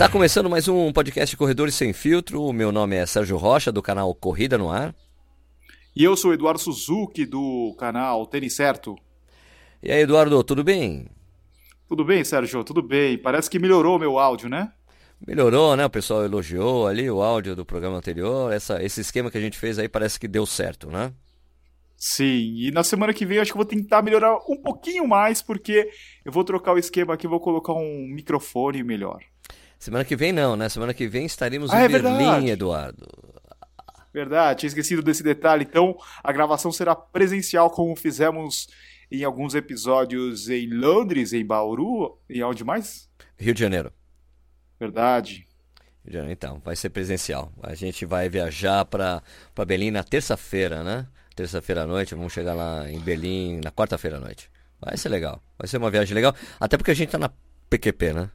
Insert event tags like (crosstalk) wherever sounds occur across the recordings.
Está começando mais um podcast Corredores Sem Filtro. O meu nome é Sérgio Rocha, do canal Corrida no Ar. E eu sou Eduardo Suzuki, do canal Tênis Certo. E aí, Eduardo, tudo bem? Tudo bem, Sérgio? Tudo bem. Parece que melhorou meu áudio, né? Melhorou, né? O pessoal elogiou ali o áudio do programa anterior. Essa, esse esquema que a gente fez aí parece que deu certo, né? Sim, e na semana que vem eu acho que vou tentar melhorar um pouquinho mais, porque eu vou trocar o esquema aqui, vou colocar um microfone melhor. Semana que vem não, né? Semana que vem estaremos Ah, em é Berlim, verdade. Eduardo. Verdade, tinha esquecido desse detalhe. Então, a gravação será presencial, como fizemos em alguns episódios em Londres, em Bauru, e onde mais? Rio de Janeiro. Verdade. Rio de Janeiro, Então, vai ser presencial. A gente vai viajar para Berlim na terça-feira, né? Terça-feira à noite, vamos chegar lá em Berlim na quarta-feira à noite. Vai ser legal. Vai ser uma viagem legal. Até porque a gente tá na PQP, né?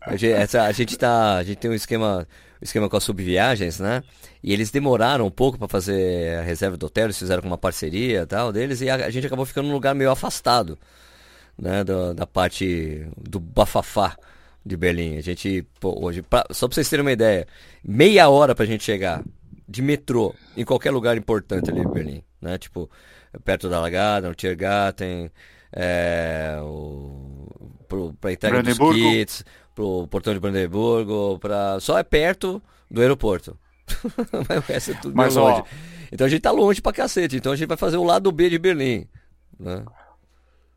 A gente, a gente tá, a gente tem um esquema, um esquema com as subviagens, né? E eles demoraram um pouco para fazer a reserva do hotel, eles fizeram com uma parceria tal deles e a, a gente acabou ficando num lugar meio afastado, né? Da, da parte do bafafá de Berlim. A gente, pô, hoje, pra- só para vocês terem uma ideia, meia hora pra gente chegar de metrô em qualquer lugar importante ali em Berlim, né? Tipo, perto da Lagada, no Tiergarten, é, o, dos Brandeburgo. kits, pro portão de Brandeburgo, pra, só é perto do aeroporto. (laughs) Mas o resto é tudo Mas, meio ó, longe. Então a gente tá longe pra cacete, então a gente vai fazer o lado B de Berlim, né?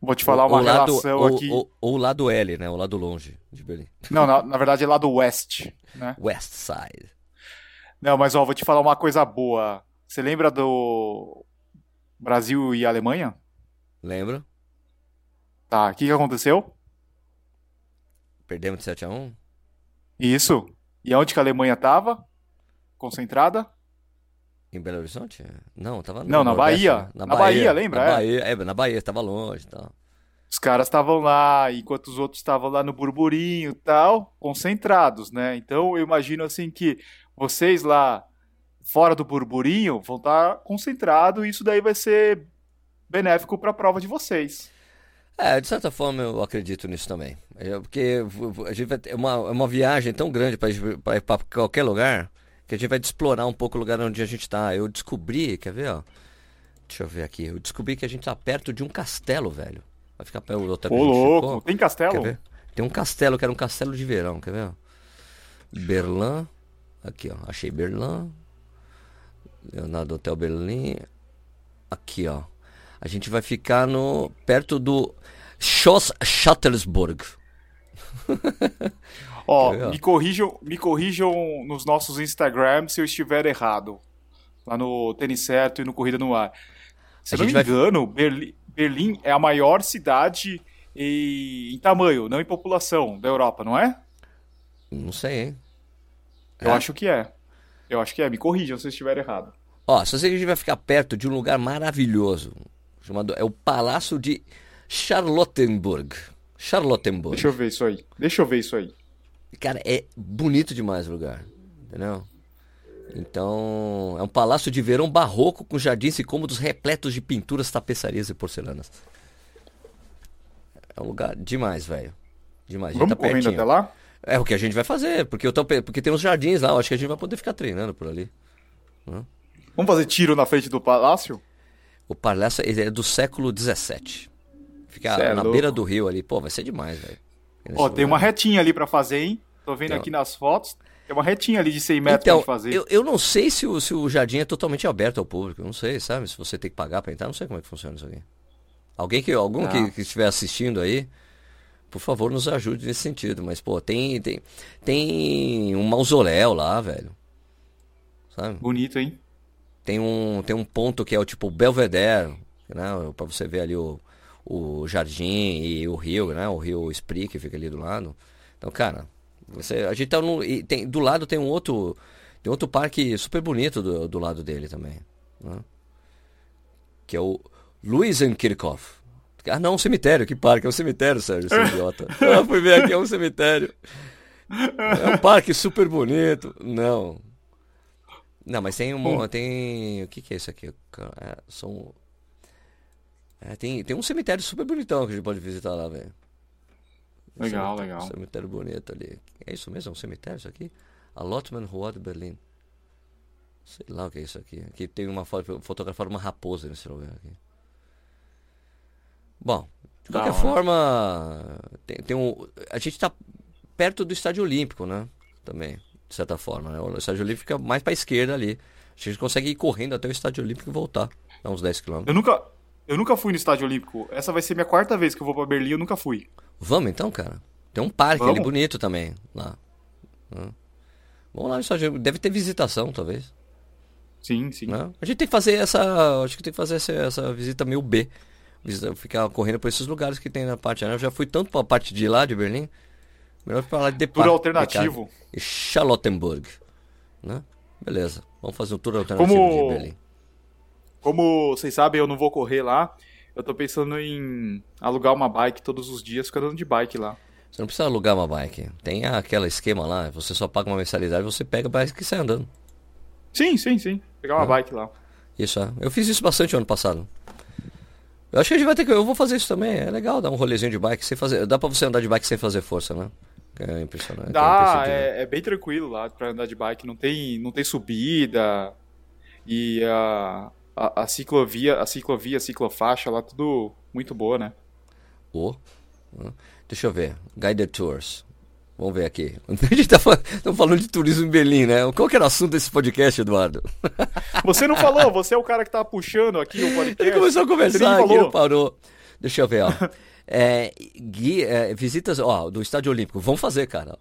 Vou te falar uma lado- relação ou, aqui. Ou, ou o lado L, né? O lado longe de Berlim. Não, na, na verdade é lá do West, né? West Side. Não, mas ó, vou te falar uma coisa boa. Você lembra do Brasil e Alemanha? Lembra? Tá, o que que aconteceu? Perdemos de 7 a 1 Isso. E onde que a Alemanha tava? Concentrada? Em Belo Horizonte? Não, tava Não, na Bahia. né? Na Bahia, lembra? Na É. Bahia, é, na Bahia, tava longe e tal. Os caras estavam lá, enquanto os outros estavam lá no burburinho e tal, concentrados, né? Então eu imagino assim que vocês lá fora do burburinho vão estar concentrados e isso daí vai ser benéfico para a prova de vocês. É, de certa forma eu acredito nisso também. É, porque a gente vai ter uma, é uma viagem tão grande para qualquer lugar que a gente vai explorar um pouco o lugar onde a gente tá. Eu descobri, quer ver, ó? Deixa eu ver aqui. Eu descobri que a gente tá perto de um castelo, velho. Vai ficar perto do hotel Ô, louco, ficou. tem Quer castelo? ver? Tem um castelo que era um castelo de verão, quer ver? ó? Berlim. Aqui, ó. Achei Berlim. Leonardo Hotel Berlim. Aqui, ó. A gente vai ficar no perto do Schloss Schattelsburg. Ó, ó? me corrijam, me corrijam nos nossos Instagrams se eu estiver errado. Lá no Tênis Certo e no Corrida no Ar. Se A eu não me vai- engano, Berlim, Berlim é a maior cidade em, tamanho, não em população, da Europa, não é? Não sei, hein? Eu É? acho que é. Eu acho que é. Me corrijam se eu estiver errado. Ó, a gente vai ficar perto de um lugar maravilhoso. Chamado, é o Palácio de Charlottenburg. Charlottenburg. Deixa eu ver isso aí. Deixa eu ver isso aí. Cara, é bonito demais o lugar, entendeu? Então, é um palácio de verão barroco com jardins e cômodos repletos de pinturas, tapeçarias e porcelanas. É um lugar demais, velho. Demais. Vamos tá correndo pertinho. até lá? É o que a gente vai fazer, porque, eu tô, porque tem uns jardins lá, eu acho que a gente vai poder ficar treinando por ali. Vamos fazer tiro na frente do palácio? O palácio ele é do século XVII. Fica Cê é na louco. beira do rio ali. Pô, vai ser demais, velho. Ó, tem uma retinha ali pra fazer, hein? Tô vendo Tem aqui nas fotos. Tem uma retinha ali de 100 metros Então, pra fazer. eu, eu não sei se o, se o jardim é totalmente aberto ao público. eu Não sei, sabe? Se você tem que pagar pra entrar, não sei como é que funciona isso aqui. Alguém que, algum que, Ah. que estiver assistindo aí, por favor, nos ajude nesse sentido. Mas, pô, tem, tem, tem um mausoléu lá, velho. Sabe? Bonito, hein? Tem um, tem um ponto que é o tipo Belvedere, né? Pra você ver ali o, o jardim e o rio, né? O rio Spree que fica ali do lado. Então, cara, você, a gente tá no, e tem, do lado tem um outro, tem outro parque super bonito do, do lado dele também, né? Que é o Luisenkirchhoff. Ah, não, um cemitério, que parque? É um cemitério, Sérgio, seu (laughs) idiota. Ah, fui ver aqui, é um cemitério. É um parque super bonito. Não. Não, mas tem um. Tem. O que, que é isso aqui? É, são. É, tem, tem um cemitério super bonitão que a gente pode visitar lá, velho. Legal, legal. Cemitério bonito ali. É isso mesmo? É um cemitério isso aqui? Allotment Rua de Berlim. Sei lá o que é isso aqui. Aqui tem uma foto fotografada uma raposa nesse lugar aqui. Bom, de qualquer forma, tem, tem um, a gente está perto do Estádio Olímpico, né? Também, de certa forma. Né? O Estádio Olímpico fica mais para a esquerda ali. A gente consegue ir correndo até o Estádio Olímpico e voltar. Dá uns 10 km. Eu nunca, eu nunca fui no Estádio Olímpico. Essa vai ser minha quarta vez que eu vou para Berlim, eu nunca fui. Vamos então, cara. Tem um parque Vamos? ali bonito também lá. Vamos lá no estádio. Deve ter visitação, talvez. Sim, sim. Né? A gente tem que fazer essa. Acho que tem que fazer essa, essa visita meio B. Visita, ficar correndo por esses lugares que tem na parte. Né? Eu já fui tanto para a parte de lá, de Berlim. Melhor falar de Tour alternativo. E Charlottenburg. Né? Beleza. Vamos fazer um tour alternativo Como... de Berlim. Como vocês sabem, eu não vou correr lá. Eu tô pensando em alugar uma bike todos os dias, ficar andando de bike lá. Você não precisa alugar uma bike. Tem aquele esquema lá, você só paga uma mensalidade, você pega a bike e sai andando. Sim, sim, sim. Pegar uma ah. bike lá. Isso, é. Eu fiz isso bastante ano passado. Eu acho que a gente vai ter que. Eu vou fazer isso também. É legal dar um rolezinho de bike sem fazer. Dá pra você andar de bike sem fazer força, né? É impressionante. Dá, é, é, bem tranquilo lá pra andar de bike. Não tem, não tem subida. E a, a, a ciclovia, a ciclovia, a ciclofaixa lá, tudo muito boa, né? Oh. Deixa eu ver. Guided Tours. Vamos ver aqui. (laughs) A gente tá falando, falando de turismo em Berlim, né? Qual que era o assunto desse podcast, Eduardo? (laughs) Você não falou, você é o cara que tá puxando aqui o podcast. Ele começou a conversar aqui, não parou. Deixa eu ver, ó. É, guia, é, visitas, ó, do Estádio Olímpico. Vamos fazer, cara.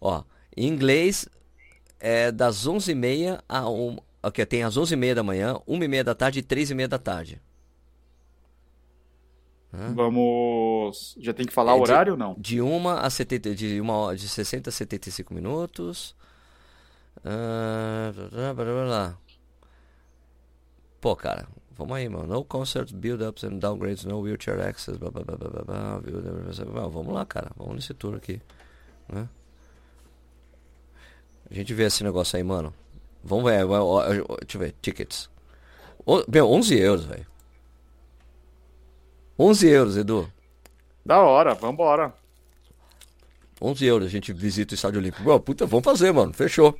Ó, em inglês, é das 11h30 a 1 Ok, tem às 11h30 da manhã, 1h30 da tarde e 3h30 da tarde. Vamos. Já tem que falar é, o horário ou não? De 1 a 70, de, uma, de 60 a 75 minutos. Uh, blá, blá, blá, Pô, cara, vamos aí, mano. No concerts, build-ups and downgrades, no wheelchair access, blá blá blá blá blá. blá. Vamos lá, cara. Vamos nesse tour aqui. Né? A gente vê esse negócio aí, mano. Vamos ver. Deixa eu ver. Tickets. Meu, 11 euros, velho. 11 euros, Edu. Da hora, vambora. 11 euros, a gente visita o Estádio Olímpico. Bom, puta, vamos fazer, mano. Fechou.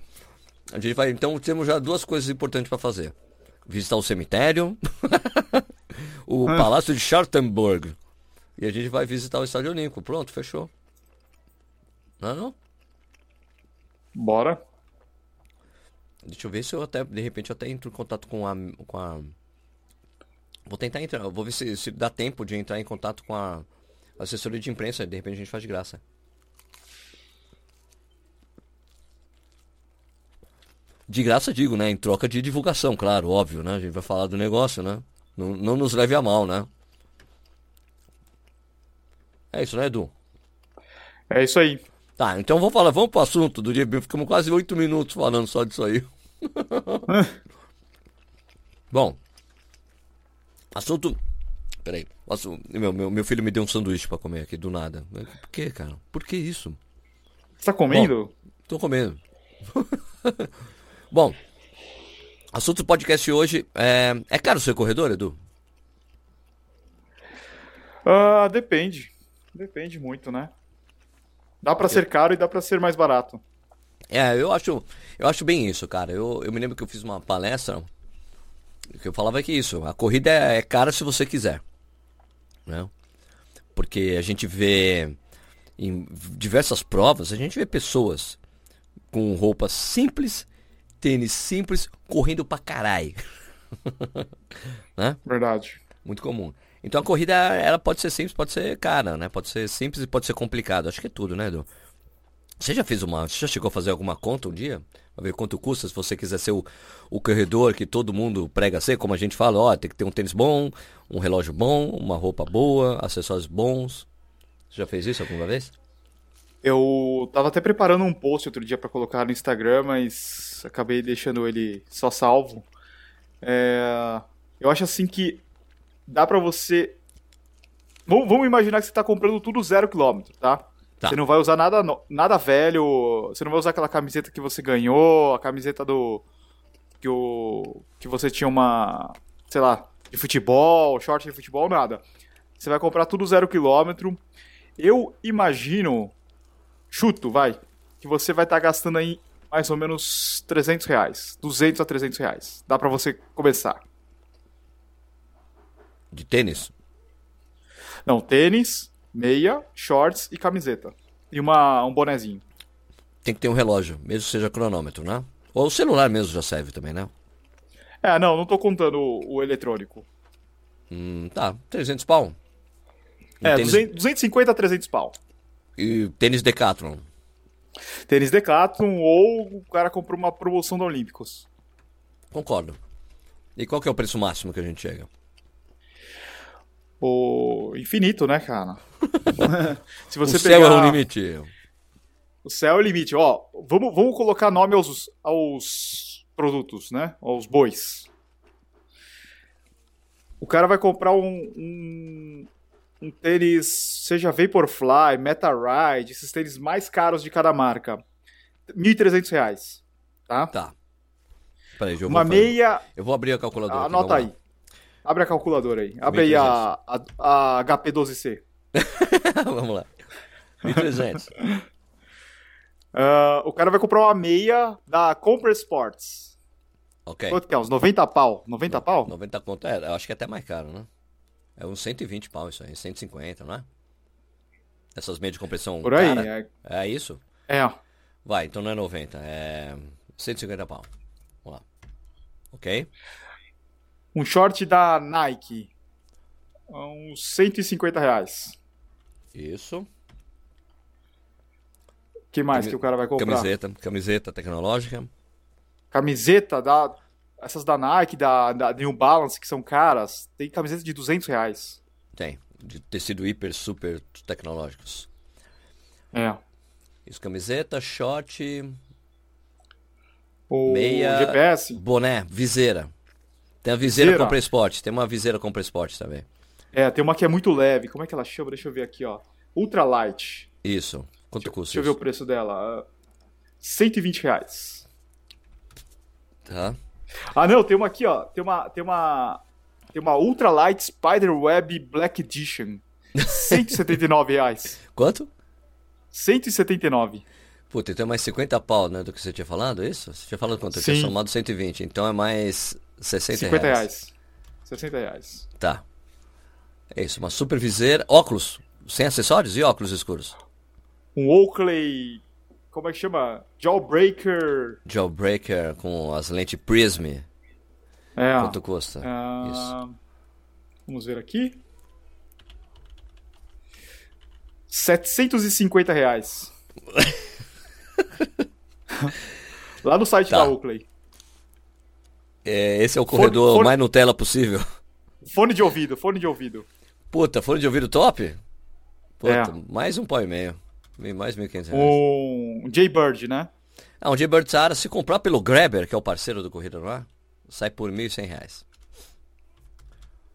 A gente vai, então temos já duas coisas importantes para fazer. Visitar o cemitério, (laughs) o ah. Palácio de Charlottenburg. E a gente vai visitar o Estádio Olímpico. Pronto, fechou. Não é não? Bora. Deixa eu ver se eu até, de repente, eu até entro em contato com a, com a Vou tentar entrar, vou ver se, se dá tempo de entrar em contato com a assessoria de imprensa, de repente a gente faz de graça. De graça digo, né? Em troca de divulgação, claro, óbvio, né? A gente vai falar do negócio, né? Não, não nos leve a mal, né? É isso, né, Edu? É isso aí. Tá, então vamos falar, vamos pro assunto do dia. Ficamos quase oito minutos falando só disso aí. (laughs) Bom, Assunto. Peraí. Meu, meu, meu filho me deu um sanduíche para comer aqui do nada. Por que, cara? Por que isso? Você tá comendo? Bom, tô comendo. (laughs) Bom, assunto do podcast hoje é. É caro ser corredor, Edu? Uh, depende. Depende muito, né? Dá para ser caro e dá para ser mais barato. É, eu acho, eu acho bem isso, cara. Eu, eu me lembro que eu fiz uma palestra que eu falava é que isso, a corrida é, é cara se você quiser. Né? Porque a gente vê em diversas provas, a gente vê pessoas com roupas simples, tênis simples, correndo pra caralho. (laughs) né? Verdade. Muito comum. Então a corrida, ela pode ser simples, pode ser cara, né? Pode ser simples e pode ser complicado. Acho que é tudo, né, Edu? Você já fez uma. Você já chegou a fazer alguma conta um dia? Pra ver quanto custa se você quiser ser o, o corredor que todo mundo prega ser, como a gente fala, ó, tem que ter um tênis bom, um relógio bom, uma roupa boa, acessórios bons. Você já fez isso alguma vez? Eu tava até preparando um post outro dia para colocar no Instagram, mas acabei deixando ele só salvo. É... Eu acho assim que dá para você. Vamos imaginar que você tá comprando tudo zero quilômetro, tá? Tá. Você não vai usar nada, nada velho, você não vai usar aquela camiseta que você ganhou, a camiseta do. que, o, que você tinha uma. sei lá, de futebol, short de futebol, nada. Você vai comprar tudo zero quilômetro. Eu imagino, chuto, vai, que você vai estar gastando aí mais ou menos 300 reais. 200 a 300 reais. Dá pra você começar. De tênis? Não, tênis, meia, shorts e camiseta. E uma, um bonezinho. Tem que ter um relógio, mesmo que seja cronômetro, né? Ou o celular mesmo já serve também, né? É, não, não tô contando o, o eletrônico. Hum, tá, 300 pau. Um é, tênis... 200, 250 a 300 pau. E tênis Decathlon. Tênis Decathlon ou o cara comprou uma promoção da Olímpicos. Concordo. E qual que é o preço máximo que a gente chega? O infinito, né, cara? (laughs) Se você o céu pegar... é o limite. O céu é o limite. Ó, vamos, vamos colocar nome aos, aos produtos, né? Aos bois. O cara vai comprar um, um, um tênis, seja Vaporfly, Metaride, esses tênis mais caros de cada marca. R$ 1.300, tá? Tá. Peraí, eu Uma vou meia... Eu vou abrir a calculadora. aqui, Anota vamos aí. Abre a calculadora aí. Abre aí a, a, a HP12C. lá. (laughs) vamos lá. 1.300. (laughs) Ah, o cara vai comprar uma meia da Compra Sports. ok. Quanto que é? Uns 90 pau? 90 pau? 90 conto, é, eu acho que é até mais caro, né? É uns 120 pau isso aí, 150, não é? Essas meias de compressão Por aí. cara. É, É isso? é. Vai, então não é 90, é 150 pau. Vamos lá. Ok? Um short da Nike. Uns 150 reais. Isso. O que mais Cami- que o cara vai comprar? Camiseta, camiseta tecnológica. Camiseta da. Essas da Nike, da, da New Balance, que são caras, tem camiseta de 200 reais. Tem. De tecido hiper, super tecnológicos. É. Isso, camiseta, short, O Meia- GPS. boné, viseira. Tem a viseira, Viseira. compra esporte. Tem uma viseira compra esporte também. É, tem uma que é muito leve. Como é que ela chama? Deixa eu ver aqui, ó. Ultralight. Isso. Quanto Deixa, custa deixa eu ver o preço dela. Ah, 120 reais. Tá. Ah, não, tem uma aqui, ó. Tem uma. Tem uma. Tem uma Ultralight Spiderweb Black Edition. 179 reais. Quanto? 179. Puta, então é mais 50 pau, né, do que você tinha falado, é isso? Você tinha falado quanto? Eu tinha somado 120, então é mais 60 50 reais. reais. 60 reais. Tá. É isso, uma super viseira, óculos, sem acessórios e óculos escuros. Um Oakley. Como é que chama? Jawbreaker. Jawbreaker com as lentes Prism, É. quanto custa? Ah, Vamos ver aqui. 750 reais. (laughs) Lá no site Tá. da Oakley. É, esse é o corredor fone- mais Nutella possível. Fone de ouvido, fone de ouvido. Puta, fone de ouvido top? Puta, É. mais um pau e meio. Mais 1.500 reais. Um Jaybird, né? Ah, um Jaybird Saara, se comprar pelo Grabber, que é o parceiro do Corrida no Ar, sai por 1.100 reais.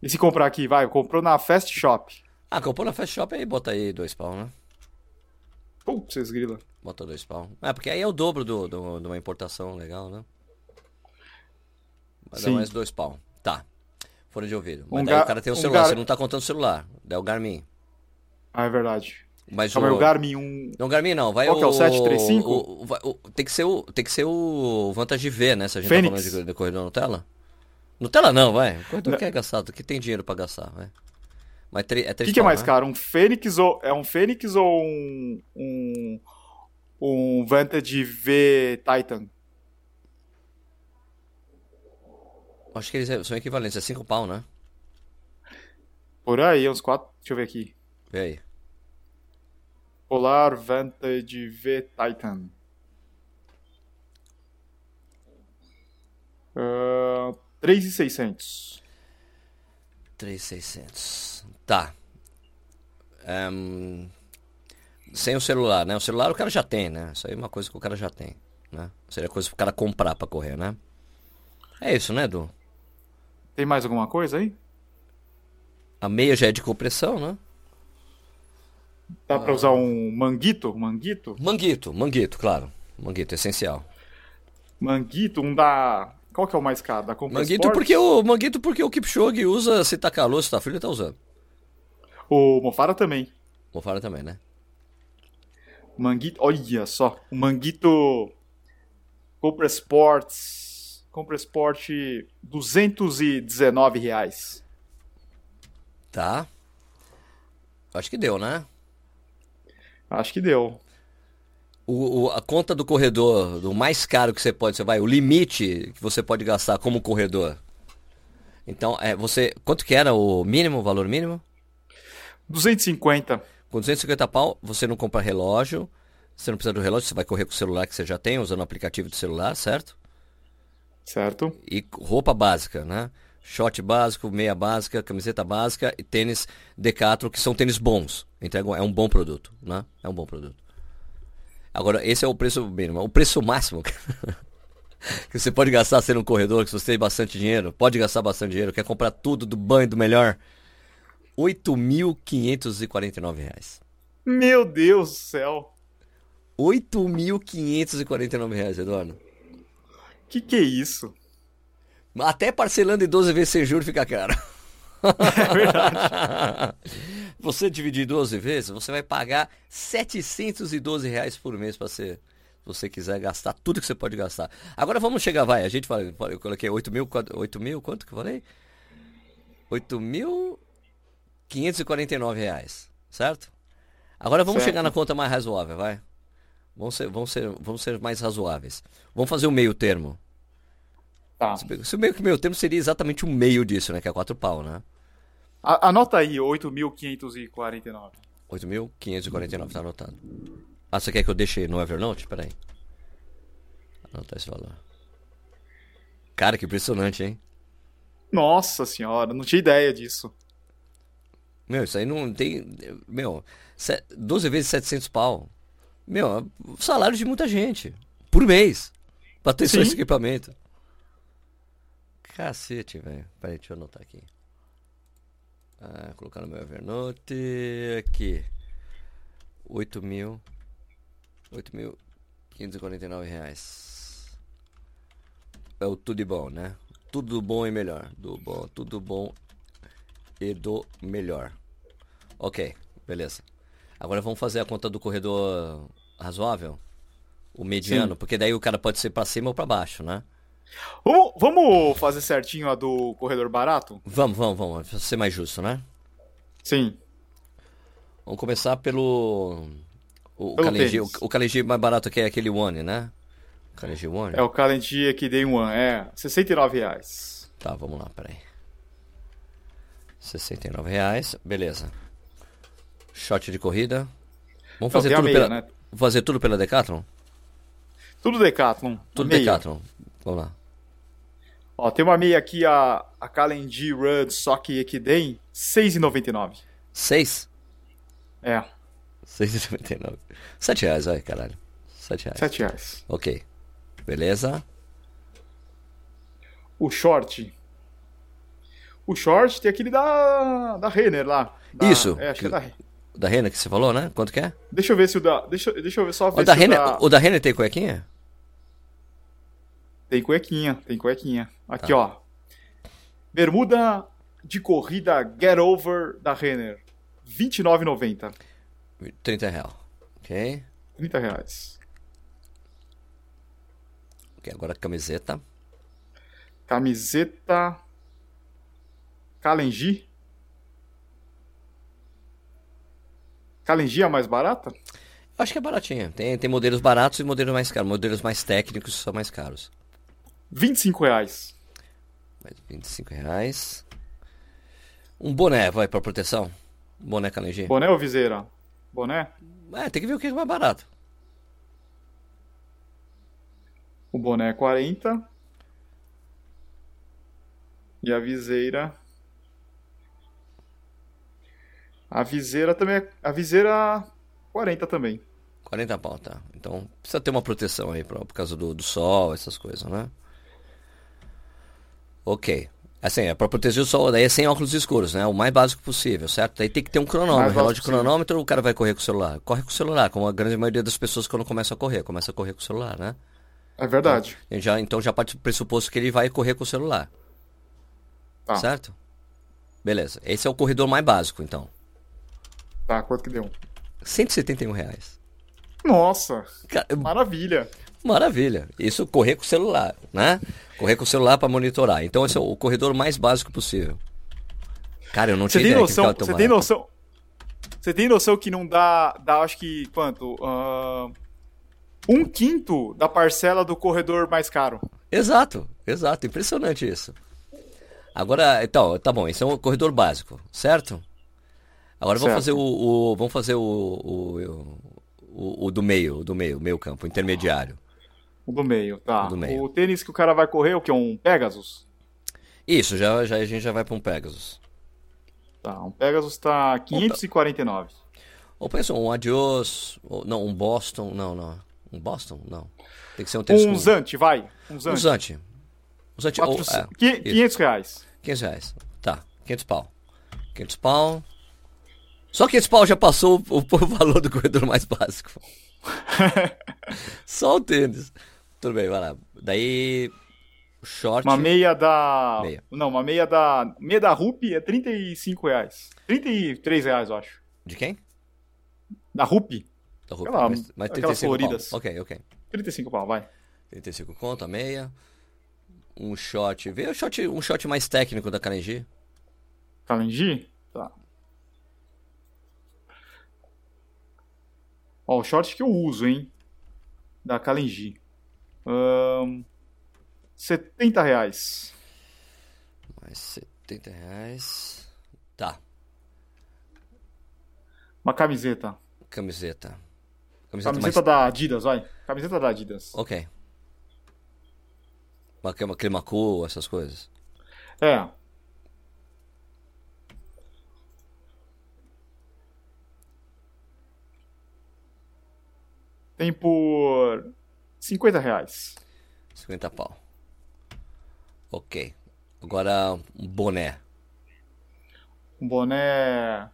E se comprar aqui, vai, comprou na Fast Shop. Ah, comprou na Fast Shop aí, bota aí dois pau, né? Putz, grila. Bota dois pau. É, porque aí é o dobro do, do- de uma importação legal, né? Vai dar Sim. mais dois pau. Tá. Fone de ouvido. Mas Um daí o cara tem o um celular, gar- você não tá contando o celular. Daí é o Garmin. Ah, é verdade. Mas Calma o... o Garmin, um. Não, Garmin não, vai Qual o... que é, o 735? o- o- o- tem, que ser o, tem que ser o Vantage V, né? Se a gente Fênix. tá falando de, de corredor Nutella. Nutella não, vai. O corredor Não. quer gastar, que tem dinheiro pra gastar, vai. Mas tre- é O que, que é mais né? caro? Um Fênix ou. É um Fênix ou um. Um. Um Vantage V Titan? Acho que eles são equivalentes, é cinco pau, né? Por aí, uns quatro. Deixa eu ver aqui. Vê aí. Polar Vantage V Titan. Uh, 3,600. 3,600. Tá. Ehm, sem o celular, né? O celular o cara já tem, né? Isso aí é uma coisa que o cara já tem, né? Seria coisa pro cara comprar pra correr, né? É isso, né, Edu? Tem mais alguma coisa aí? A meia já é de compressão, né? Dá pra usar um manguito? Manguito? Manguito, manguito, claro. Manguito, essencial. Manguito, um da. Qual que é o mais caro? Da Compra Manguito Sports? porque o manguito porque o Kipchoge usa se tá calor, se tá frio, ele tá usando. O Mofara também. Mofara também, né? Manguito, olha só, o Manguito Compra Sports, Compra Sport 219 reais. Tá. Acho que deu, né? Acho que deu. O, o, a conta do corredor, do mais caro que você pode, você vai, o limite que você pode gastar como corredor. Então, é, você, quanto que era o mínimo, o valor mínimo? 250. Com 250 pau, você não compra relógio, você não precisa do relógio, você vai correr com o celular que você já tem, usando o aplicativo do celular, certo? Certo. E roupa básica, né? Short básico, meia básica, camiseta básica e tênis Decathlon, que são tênis bons. Então é um bom produto, né? É um bom produto. Agora, esse é o preço mínimo. O preço máximo (laughs) que você pode gastar sendo um corredor, que você tem bastante dinheiro, pode gastar bastante dinheiro, quer comprar tudo do banho do melhor, R$ 8.549. Meu Deus do céu. R$ 8.549, Eduardo. Que que é isso? Até parcelando em 12 vezes sem juros fica caro. É verdade. (laughs) você dividir 12 vezes, você vai pagar 712 reais por mês para ser. Se você quiser gastar tudo que você pode gastar. Agora vamos chegar, vai. A gente fala, eu coloquei 8 mil, 8 mil, quanto que eu falei? 8.549 reais, certo? Agora vamos Certo. chegar na conta mais razoável, vai. Vamos ser, vamos ser, vamos ser mais razoáveis. Vamos fazer o meio termo. Tá. Se o meio que meio termo seria exatamente o meio disso, né? Que é 4 pau, né? A- Anota aí, 8.549. 8.549, tá anotado. Ah, você quer que eu deixe no Evernote? Pera aí. Anotar esse valor. Cara, que impressionante, hein? Nossa senhora, não tinha ideia disso. Meu, isso aí não tem. Meu, se- 12 vezes 700 pau. Meu, é o salário de muita gente. Por mês. Pra ter só Sim. esse equipamento. Cacete, velho. Peraí, deixa eu anotar aqui. Ah, colocar no meu Evernote. Aqui. 8 mil. 8.549 reais. É o tudo de bom, né? Tudo do bom e melhor. Do bom, tudo bom e do melhor. Ok, beleza. Agora vamos fazer a conta do corredor razoável? O mediano, Sim. porque daí o cara pode ser pra cima ou pra baixo, né? Vamos, vamos fazer certinho a do corredor barato? Vamos, vamos, vamos. Pra ser mais justo, né? Sim. Vamos começar pelo. O, Pelo Kalenji. O, o Kalenji mais barato que é aquele One, né? O Kalenji One? É o Calendia que Day One. É, 69 reais. Tá, vamos lá, peraí. 69 reais, beleza. Shot de corrida. Vamos fazer tudo meia, pela. né? Fazer tudo pela Decathlon? Tudo Decathlon. Tudo meia. Decathlon. Vamos lá. Ó, tem uma meia aqui, a, a Calendia Run Sock Equidem, 6,99. 6? É, 6,99. 7 reais, vai, caralho. 7 reais. 7 reais. Ok. Beleza? O short. O short tem aquele da, da Renner lá. Da- Isso. É, acho que é da Renner. Da Renner que você falou, né? Quanto que é? Deixa eu ver se o da. Deixa, deixa eu ver só ver O da, se Renner, o da... o da Renner tem cuequinha? Tem cuequinha, tem cuequinha. Tá. Aqui, ó. Bermuda de corrida Get Over da Renner. R$ 29,90. 30 reais. Ok. 30 reais. Ok, agora camiseta. Camiseta. Kalenji. Kalenji é a mais barata? Acho que é baratinha. Tem, tem modelos baratos e modelos mais caros. Modelos mais técnicos são mais caros. 25 reais. Mais 25 reais. Um boné, vai, pra proteção. Um boné Kalenji. Boné ou viseira? Boné? É, tem que ver o que é mais barato. O boné é 40. E a viseira. A viseira também é. A viseira 40 também. 40 pau, tá. Então precisa ter uma proteção aí pra, por causa do, do sol, essas coisas, né? Ok. Assim, é pra proteger o sol, daí é sem óculos escuros, né? O mais básico possível, certo? Daí tem que ter um cronômetro, relógio possível. cronômetro, o cara vai correr com o celular. Corre com o celular, como a grande maioria das pessoas quando começam a correr, começa a correr com o celular, né? É verdade. Gente já, então já parte do pressuposto que ele vai correr com o celular, Tá. certo? Beleza. Esse é o corredor mais básico, então. Tá, quanto que deu? 171 reais. Nossa, Cara, maravilha. Maravilha. Isso correr com o celular, né? Correr com o celular para monitorar. Então esse é o corredor mais básico possível. Cara, eu não Você tinha tem ideia noção? Você tem noção? Você tem noção que não dá, dá acho que quanto? Ah, um quinto da parcela do corredor mais caro. Exato, exato. Impressionante isso. Agora, então, tá bom. Esse é um corredor básico, certo? Agora vamos Certo. fazer o, o- vamos fazer o, o, o, o do meio, o do meio, meio campo, intermediário. O do meio, tá. O do meio. O tênis que o cara vai correr, o que? Um Pegasus? Isso, já, já a gente já vai para um Pegasus. Tá, um Pegasus tá 549. Ou pensa um Adios, ou, não, um Boston, não, não. Um Boston? Não. Tem que ser um tênis Um Zante, vai. Um Um Zante. Zante. Um Zante, ou, Quatro- é, qui- isso. 500 reais. 500 reais. Tá, 500 pau. 500 pau. Só 500 pau já passou o, o valor do corredor mais básico. (laughs) Só o tênis. Tudo bem, vai lá. Daí, short. Uma meia da. Meia. Não, uma meia da. Meia da Rupi é 35 reais. 33 reais, eu acho. De quem? Da Rupi? Da Rupi. Aquela- mas, mas aquelas 35 pau. floridas. Ok, ok. 35 pau, vai. 35 conto, a meia. Um short. Vê o short, um short mais técnico da Kalenji. Kalenji? Tá. Ó, o short que eu uso, hein? Da Kalenji. Ahn, 70 reais. Mais 70 reais. Tá. Uma camiseta. Camiseta. Camiseta, Camiseta mais... da Adidas, vai. Camiseta da Adidas. Ok. Uma, uma climacool, essas coisas. É. Tem por 50 reais. 50 pau. Ok. Agora, um boné. Um boné.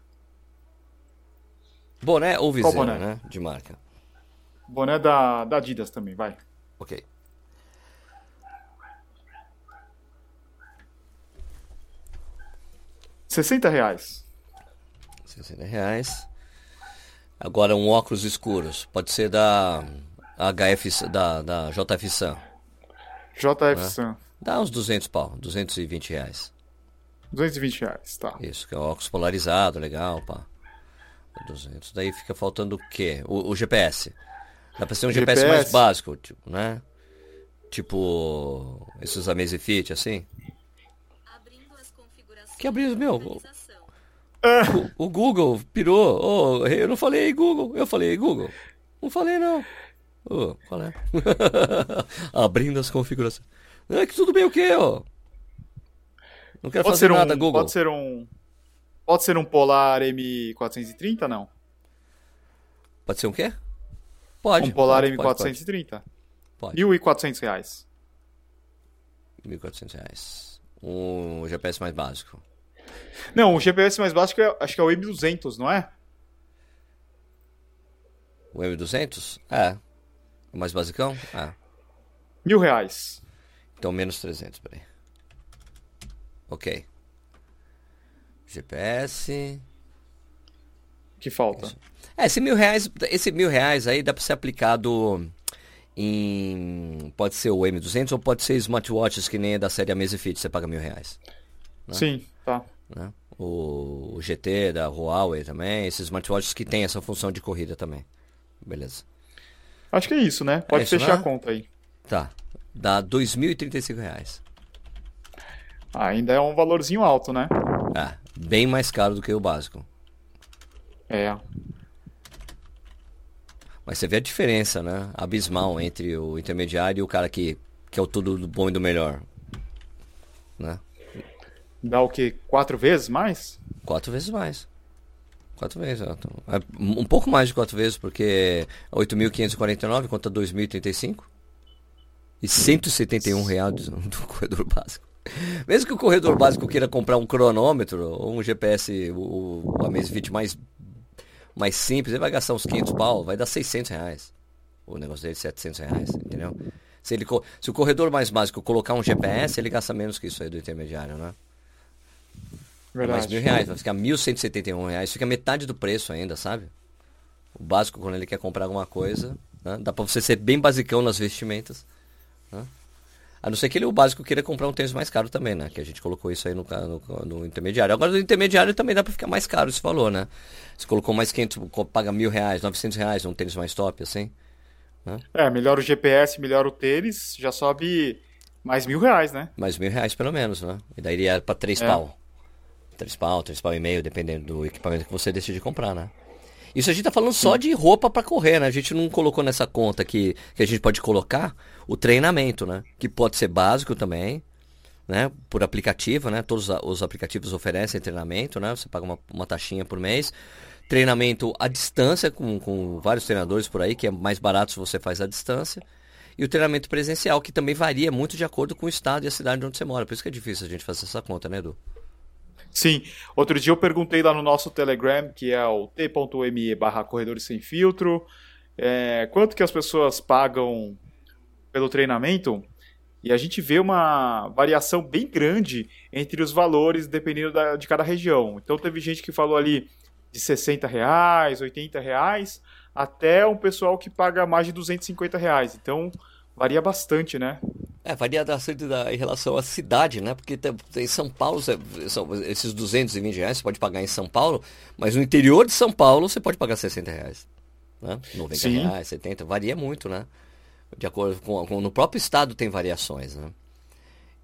Boné ou viseira, boné? né? De marca. Boné da, da Adidas também, vai. Ok. 60 reais. 60 reais. Agora, um óculos escuros. Pode ser da HF, da, da JF Sun. JF Sun. Dá uns 200 pau. 220 reais. 220 reais, tá. Isso, que é um óculos polarizado, legal, pá. 200. Daí fica faltando o quê? O, o GPS. Dá pra ser um GPS, mais GPS. básico, tipo, né? Tipo, esses Amazfit, assim. Abrindo as configurações Que abriu, meu? O, o Google pirou. Ô, eu não falei Google, eu falei Google. Não falei não. Ô, qual é? (laughs) Abrindo as configurações. É que tudo bem o quê, ó? Não quero Pode fazer ser, nada, um, Google. pode ser um. Pode ser um Polar M430, não? Pode ser um quê? Pode. um Polar pode, pode, M430. Pode. 1.400 reais. 1.400 reais. Um GPS mais básico. Não, o GPS mais básico é, acho que é o M200, não é? O M200? É. Mais basicão? É. Mil reais. Então menos 300, peraí. Ok. GPS. Que falta. É, esse mil reais, esse mil reais aí dá pra ser aplicado em. Pode ser o M200 ou pode ser smartwatches que nem é da série Amazfit, você paga mil reais. Sim, tá. Né? O, o GT da Huawei também, esses smartwatches que tem essa função de corrida também. Beleza. Acho que é isso, né? Pode É isso, fechar né? a conta aí. Tá. Dá 2.035 reais. Ah, ainda é um valorzinho alto, né? Ah, bem mais caro do que o básico. É. Mas você vê a diferença, né? Abismal entre o intermediário e o cara que, que é o tudo do bom e do melhor. Né? Dá o quê? Quatro vezes mais? Quatro vezes mais. Quatro vezes. Então, é Um pouco mais de quatro vezes, porque 8.549 contra 2.035. E 171 reais do corredor básico. Mesmo que o corredor básico queira comprar um cronômetro ou um GPS, o, o Amazfit mais, mais simples, ele vai gastar uns 500 pau, vai dar 600 reais. O negócio dele é 700 reais, entendeu? Se, ele, se o corredor mais básico colocar um GPS, ele gasta menos que isso aí do intermediário, né? Verdade. mais mil reais, vai ficar 1.171 reais, fica metade do preço ainda, sabe? O básico quando ele quer comprar alguma coisa, né? dá pra você ser bem basicão nas vestimentas. Né? A não ser que ele, o básico, queira comprar um tênis mais caro também, né? Que a gente colocou isso aí no, no, no intermediário. Agora, no intermediário também dá pra ficar mais caro esse valor, né? Você colocou mais 500, paga mil reais, 900 reais, um tênis mais top, assim. Né? É, melhora o GPS, melhora o tênis, já sobe mais mil reais, né? Mais mil reais pelo menos, né? E daí iria pra três É. pau. Três pau e meio, dependendo do equipamento que você decide comprar, né? Isso a gente tá falando só de roupa pra correr, né? A gente não colocou nessa conta que, que a gente pode colocar o treinamento, né? Que pode ser básico também, né? Por aplicativo, né? Todos os aplicativos oferecem treinamento, né? Você paga uma, uma taxinha por mês. Treinamento à distância, com, com vários treinadores por aí, que é mais barato se você faz à distância. E o treinamento presencial, que também varia muito de acordo com o estado e a cidade onde você mora. Por isso que é difícil a gente fazer essa conta, né, Edu? Sim. Outro dia eu perguntei lá no nosso Telegram, que é o t.me barra corredores sem filtro, é, quanto que as pessoas pagam pelo treinamento. E a gente vê uma variação bem grande entre os valores dependendo da- de cada região. Então teve gente que falou ali de 60 reais, 80 reais, até um pessoal que paga mais de 250 reais. Então varia bastante, né? É, varia bastante da, em relação à cidade, né? Porque tem, tem São Paulo, você- são esses 220 reais você pode pagar em São Paulo, mas no interior de São Paulo você pode pagar 60 reais. Né? 90 Sim. reais, 70, varia muito, né? De acordo com, com- No próprio estado tem variações, né?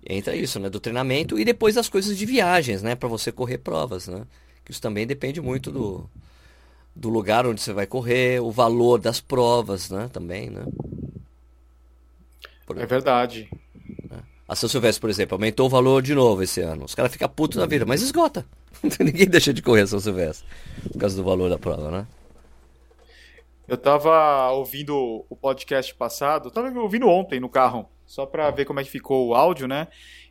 Entra isso, né? Do treinamento e depois das coisas de viagens, né? Para você correr provas, né? Que isso também depende muito do, do lugar onde você vai correr, o valor das provas, né? Também, né? É verdade. a São Silvestre, por exemplo, aumentou o valor de novo esse ano. Os caras ficam putos da vida, mas esgota. (laughs) Ninguém deixa de correr a São Silvestre por causa do valor da prova, né? Eu tava ouvindo o podcast passado, tava ouvindo ontem no carro, só pra ver como é que ficou o áudio, né?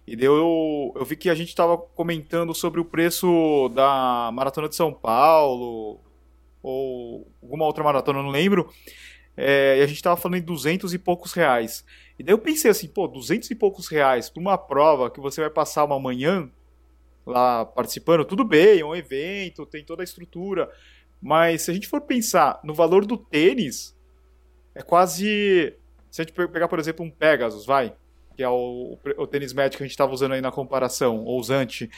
E deu, eu, eu vi que a gente tava comentando sobre o preço da Maratona de São Paulo, ou alguma outra maratona, não lembro. É, e a gente tava falando em 200 e poucos reais. E daí eu pensei assim, pô, 200 e poucos reais pra uma prova que você vai passar uma manhã lá participando, tudo bem, é um evento, tem toda a estrutura. Mas se a gente for pensar no valor do tênis, é quase. Se a gente pe- pegar, por exemplo, um Pegasus, vai, que é o, o tênis médio que a gente estava usando aí na comparação, ou usante,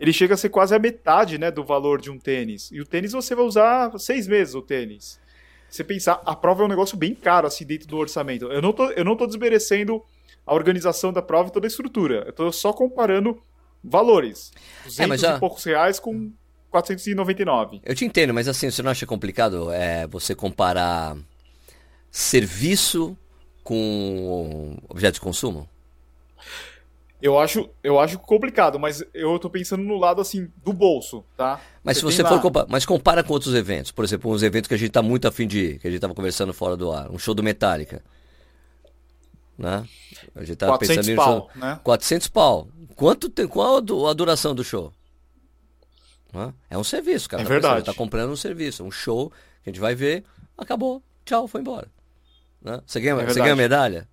ele chega a ser quase a metade né, do valor de um tênis. E o tênis você vai usar seis meses o tênis. Você pensar, a prova é um negócio bem caro assim dentro do orçamento. Eu não tô, eu não tô desmerecendo a organização da prova e toda a estrutura. Eu tô só comparando valores. 200 É, já- e poucos reais com 499. Eu te entendo, mas assim, você não acha complicado é, você comparar serviço com objeto de consumo? Eu acho, eu acho complicado, mas eu tô pensando no lado assim do bolso, tá? Mas se tem você for comparar, mas compara com outros eventos, por exemplo, uns eventos que a gente tá muito afim de ir, que a gente tava conversando fora do ar, um show do Metallica. Né? A gente tava 400 pensando em pau, show- né? 400 pau. Quanto tem, qual a du- a duração do show? É um serviço, cara. É tá verdade. Tá comprando um serviço, um show que a gente vai ver, acabou, tchau, foi embora. Né? Você, ganha, É você ganha medalha?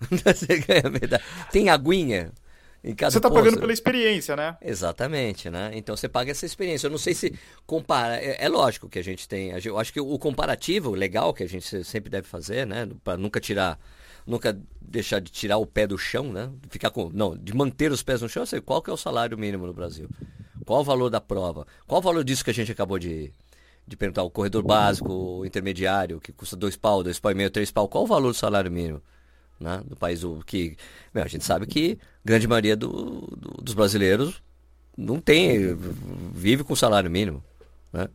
(laughs) você ganha medalha. Tem aguinha cada Você tá posto? pagando pela experiência, né? Exatamente, né? Então você paga essa experiência. Eu não sei se compara. É, é lógico que a gente tem. Eu acho que o comparativo legal que a gente se- sempre deve fazer, né? Para nunca tirar, nunca deixar de tirar o pé do chão, né? Ficar com, não, de manter os pés no chão. Sei qual que é o salário mínimo no Brasil? Qual o valor da prova? Qual o valor disso que a gente acabou de, de perguntar? O corredor básico, o intermediário, que custa dois pau, dois pau e meio, três pau. Qual o valor do salário mínimo? Né? Do país que. Meu, a gente sabe que a grande maioria do- do- dos brasileiros não tem, vive com salário mínimo, né?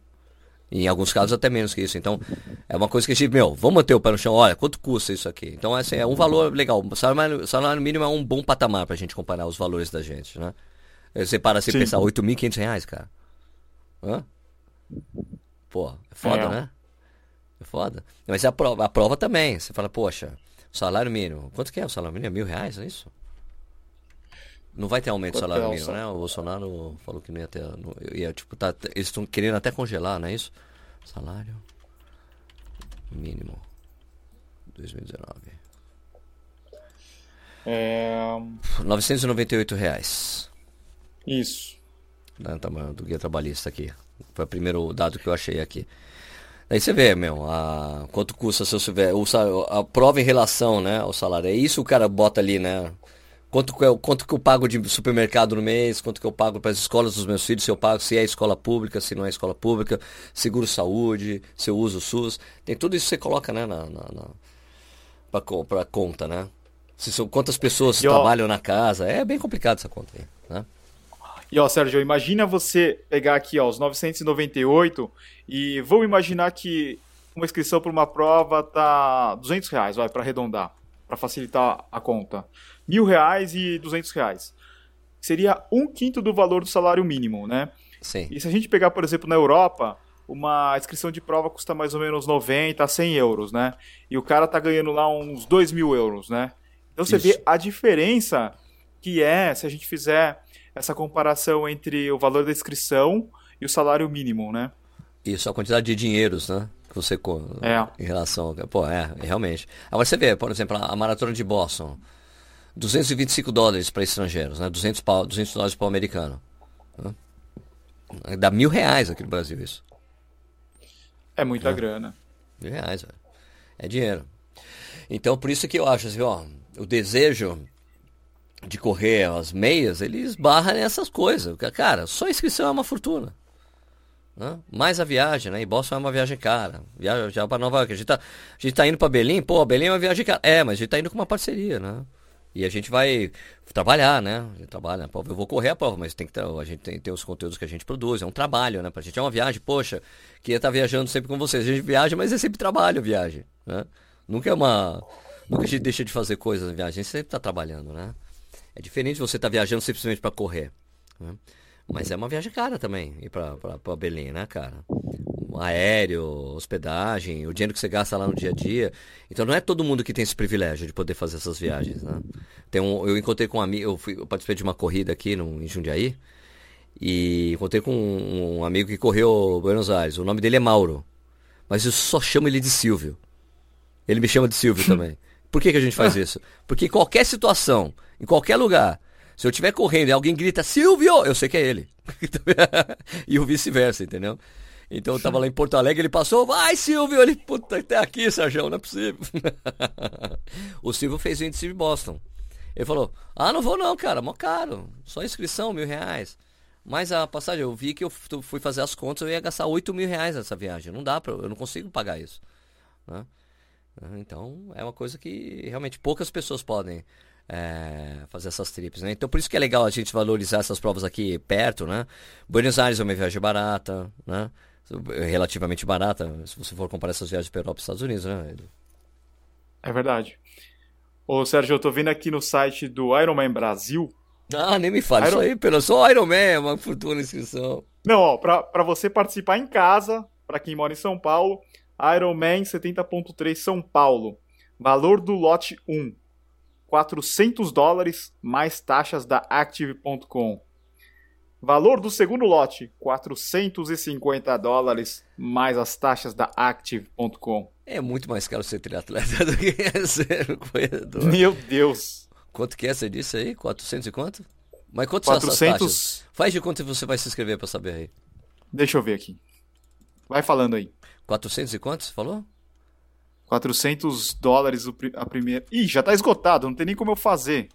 Em alguns casos até menos que isso. Então, é uma coisa que a gente, meu, vamos manter o pé no chão, olha, quanto custa isso aqui? Então, assim, é um valor legal. O salário, salário mínimo é um bom patamar pra gente comparar os valores da gente, né? Você para assim e Sim. pensar, 8.500 reais, cara. Hã? Pô, é foda, É. né? É foda. Mas a prova, a prova também. Você fala, poxa, salário mínimo. Quanto que é o salário mínimo? É mil reais, é isso? Não vai ter aumento do salário é mínimo, né? O Bolsonaro falou que não ia ter. não- ia, tipo, tá, eles estão querendo até congelar, não é isso? Salário mínimo 2019. É... 998 reais. Isso. né, do guia trabalhista aqui. Foi o primeiro dado que eu achei aqui. Daí você vê, meu, a, quanto custa se eu souber, o, a prova em relação, né, ao salário. É isso o cara bota ali, né? Quanto, quanto que eu pago de supermercado no mês, quanto que eu pago para as escolas dos meus filhos, se eu pago, se é escola pública, se não é escola pública, seguro saúde, se eu uso o SUS. Tem tudo isso que você coloca, né, na, na, na para conta, né? Se são, quantas pessoas e, trabalham na casa. É bem complicado essa conta aí, né? E ó, Sérgio, imagina você pegar aqui ó, os 998 e vamos imaginar que uma inscrição para uma prova tá 200 reais, vai, para arredondar, para facilitar a conta. Mil reais e 200 reais. Seria um quinto do valor do salário mínimo, né? Sim. E se a gente pegar, por exemplo, na Europa, uma inscrição de prova custa mais ou menos 90 a 100 euros, né? E o cara tá ganhando lá uns 2 mil euros, né? Então você Isso. vê a diferença que é se a gente fizer essa comparação entre o valor da inscrição e o salário mínimo, né? Isso, a quantidade de dinheiros, né? Que você é. em relação. Pô, é, realmente. Agora você vê, por exemplo, a maratona de Boston. 225 dólares para estrangeiros, né? 200, pau, 200 dólares para o americano. Né? Dá mil reais aqui no Brasil isso. É muita é. grana. Mil reais, velho. É dinheiro. Então, por isso que eu acho assim, ó, o desejo de correr as meias, ele esbarra nessas coisas. Cara, só inscrição é uma fortuna. Né? Mais a viagem, né? E Boston é uma viagem cara. Viagem para Nova York. A gente, tá, a gente tá indo para Belém, pô, Belém é uma viagem cara. É, mas a gente tá indo com uma parceria, né? E a gente vai trabalhar, né? A gente trabalha, pô, eu vou correr a prova, mas tem que ter, a gente tem, tem os conteúdos que a gente produz, é um trabalho, né? Pra gente é uma viagem, poxa, queria estar tá viajando sempre com vocês. A gente viaja, mas é sempre trabalho viagem, né? Nunca é uma. Nunca a gente deixa de fazer coisas na viagem, a gente sempre está trabalhando, né? É diferente você estar tá viajando simplesmente para correr. Né? Mas é uma viagem cara também, ir para Belém, né, cara? aéreo, hospedagem, o dinheiro que você gasta lá no dia a dia. Então não é todo mundo que tem esse privilégio de poder fazer essas viagens, né? Tem um, eu encontrei com um amigo, eu, fui, eu participei de uma corrida aqui no, em Jundiaí, e encontrei com um, um amigo que correu Buenos Aires. O nome dele é Mauro, mas eu só chamo ele de Silvio. Ele me chama de Silvio (laughs) também. Por que, que a gente faz isso? Porque em qualquer situação, em qualquer lugar, se eu estiver correndo e alguém grita Silvio, eu sei que é ele. (laughs) e o vice-versa, entendeu? Então eu tava lá em Porto Alegre, ele passou, vai Silvio, ele, puta, até aqui, Sérgio, não é possível. (laughs) o Silvio fez o índice de Boston. Ele falou, ah, não vou não, cara, mó caro, só inscrição, mil reais. Mas a passagem, eu vi que eu fui fazer as contas, eu ia gastar 8 mil reais nessa viagem. Não dá, pra, eu não consigo pagar isso. Né? Então, é uma coisa que realmente poucas pessoas podem é, fazer essas trips, né? Então, por isso que é legal a gente valorizar essas provas aqui perto, né? Buenos Aires é uma viagem barata, né? Relativamente barata, se você for comparar essas viagens para Europa e Estados Unidos, né? É verdade. Ô, Sérgio, eu tô vendo aqui no site do Ironman Brasil. Ah, nem me fale Iron... isso aí, pelo só Ironman é uma fortuna inscrição. Não, ó, pra, pra você participar em casa, para quem mora em São Paulo, Ironman 70.3 São Paulo. Valor do lote 1, 400 dólares mais taxas da Active.com. Valor do segundo lote, 450 dólares mais as taxas da Active.com. É muito mais caro ser triatleta (laughs) do que ser corredor. Meu Deus. Quanto que é, você disse aí? 400 e quanto? Mas quanto 400... são essas taxas? Faz de quanto você vai se inscrever para saber aí. Deixa eu ver aqui. Vai falando aí. 400 e quantos, falou? 400 dólares a primeira. Ih, já tá esgotado, não tem nem como eu fazer.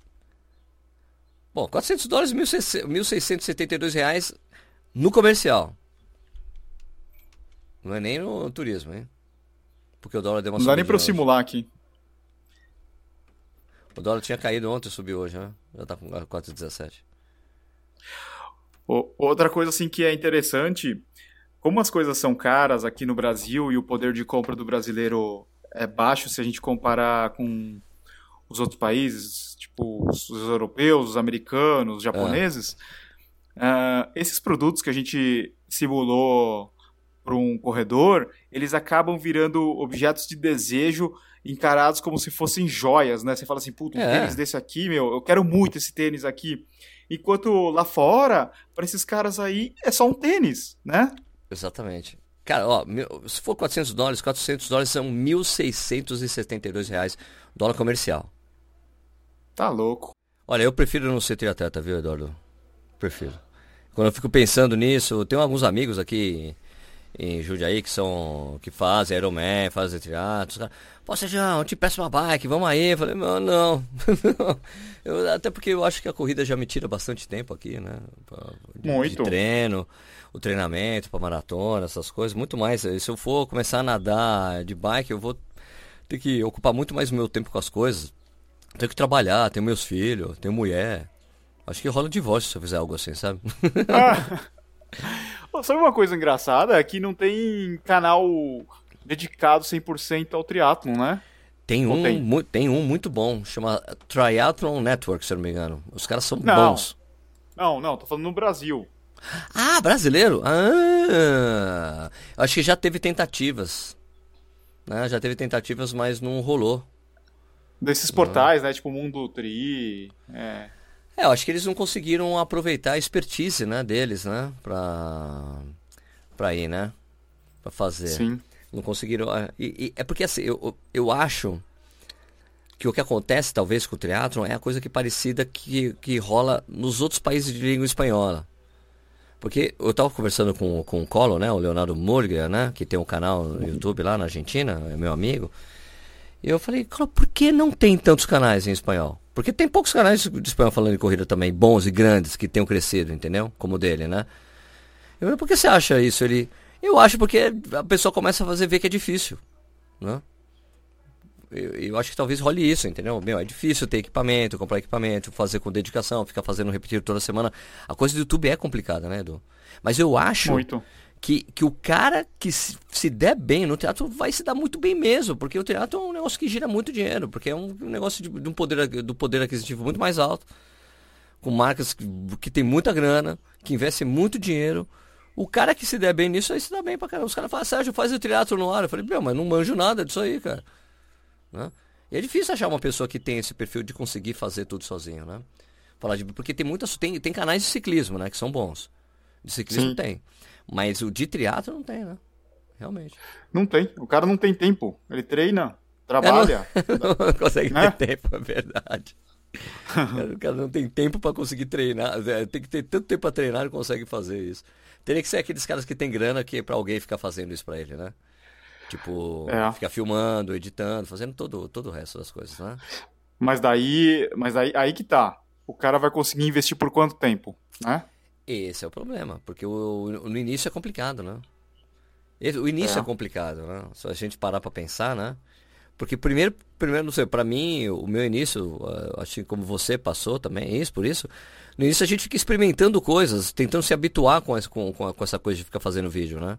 Bom, 400 dólares, 1.672 reais no comercial. Não é nem no turismo, hein? Porque o dólar deu uma Não dá nem pra eu simular aqui. O dólar tinha caído ontem, subiu hoje, né? Já tá com 4,17. Outra coisa assim que é interessante como as coisas são caras aqui no Brasil e o poder de compra do brasileiro é baixo se a gente comparar com os outros países, tipo os europeus, os americanos, os japoneses, é. uh, esses produtos que a gente simulou para um corredor, eles acabam virando objetos de desejo encarados como se fossem joias, né? Você fala assim, puta, um é. tênis desse aqui, meu, eu quero muito esse tênis aqui. Enquanto lá fora, para esses caras aí, é só um tênis, né? Exatamente. Cara, ó, se for 400 dólares, 400 dólares são 1.672 reais, dólar comercial. Tá louco. Olha, eu prefiro não ser triatleta, viu, Eduardo? Prefiro. Quando eu fico pensando nisso, tem alguns amigos aqui em Jundiaí que são. que fazem Ironman, fazem teatro. Pô, Sejão, eu te peço uma bike, vamos aí. Eu falei, não, (laughs) não. eu, até porque eu acho que a corrida já me tira bastante tempo aqui, né? De, Muito. De treino, o treinamento para maratona, essas coisas, muito mais. Se eu for começar a nadar de bike, eu vou ter que ocupar muito mais o meu tempo com as coisas. Tenho que trabalhar, tenho meus filhos, tenho mulher. Acho que rola divórcio se eu fizer algo assim, sabe? (laughs) Ah. Sabe uma coisa engraçada? É que não tem canal dedicado 100% ao triatlon, né? Tem um, tem? tem? um muito bom, chama Triathlon Network, se eu não me engano. Os caras são não. bons. Não, não, tô falando no Brasil. Ah, brasileiro? Ah, acho que já teve tentativas. Né? Já teve tentativas, mas não rolou. Desses portais, né? Tipo Mundo Tri. É. É, eu acho que eles não conseguiram aproveitar a expertise, né, deles, né, pra, pra ir, né, pra fazer. Sim. Não conseguiram. Ah, e, e, é porque assim, eu, eu acho que o que acontece talvez com o teatro é a coisa que parecida que, que rola nos outros países de língua espanhola. Porque eu estava conversando com, com o Colo, né, o Leonardo Murga, né, que tem um canal no YouTube lá na Argentina, é meu amigo. Eu falei, Colo, por que não tem tantos canais em espanhol? Porque tem poucos canais de espanhol falando de corrida também, bons e grandes, que tenham crescido, entendeu? Como o dele, né? Eu falei, por que você acha isso? Ele, eu acho porque a pessoa começa a fazer ver que é difícil, né? Eu, eu, acho que talvez role isso, entendeu? Meu, é difícil ter equipamento, comprar equipamento, fazer com dedicação, ficar fazendo repetir toda semana. A coisa do YouTube é complicada, né, Edu? Mas eu acho Muito que, que o cara que se, se, der bem no teatro vai se dar muito bem mesmo, porque o teatro é um negócio que gira muito dinheiro, porque é um, negócio de, de, um poder, do poder aquisitivo muito mais alto, com marcas que, que tem muita grana, que investem muito dinheiro. O cara que se der bem nisso aí se dá bem pra caramba. Os caras falam, Sérgio, faz o teatro no ar. Eu falei, meu, mas não manjo nada disso aí, cara. Né? E é difícil achar uma pessoa que tem esse perfil de conseguir fazer tudo sozinho, né? Falar de, porque tem muitas. Tem, tem canais de ciclismo, né? Que são bons. De ciclismo Sim. tem. Mas o de triatlo não tem, né? Realmente. Não tem. O cara não tem tempo. Ele treina, trabalha. É, não, (laughs) não consegue né? ter tempo, é verdade. o cara não tem tempo para conseguir treinar. É, tem que ter tanto tempo para treinar e consegue fazer isso. Teria que ser aqueles caras que tem grana que é para alguém ficar fazendo isso para ele, né? Tipo, é. ficar filmando, editando, fazendo todo, todo o resto das coisas, né? Mas daí, mas aí, aí que tá. O cara vai conseguir investir por quanto tempo, né? Esse é o problema, porque o, no início é complicado, né? O início é, é complicado, né? Se a gente parar para pensar, né? Porque primeiro, primeiro não sei, para mim, o meu início, que como você passou também, é isso, por isso, no início a gente fica experimentando coisas, tentando se habituar com essa, com, com essa coisa de ficar fazendo vídeo, né?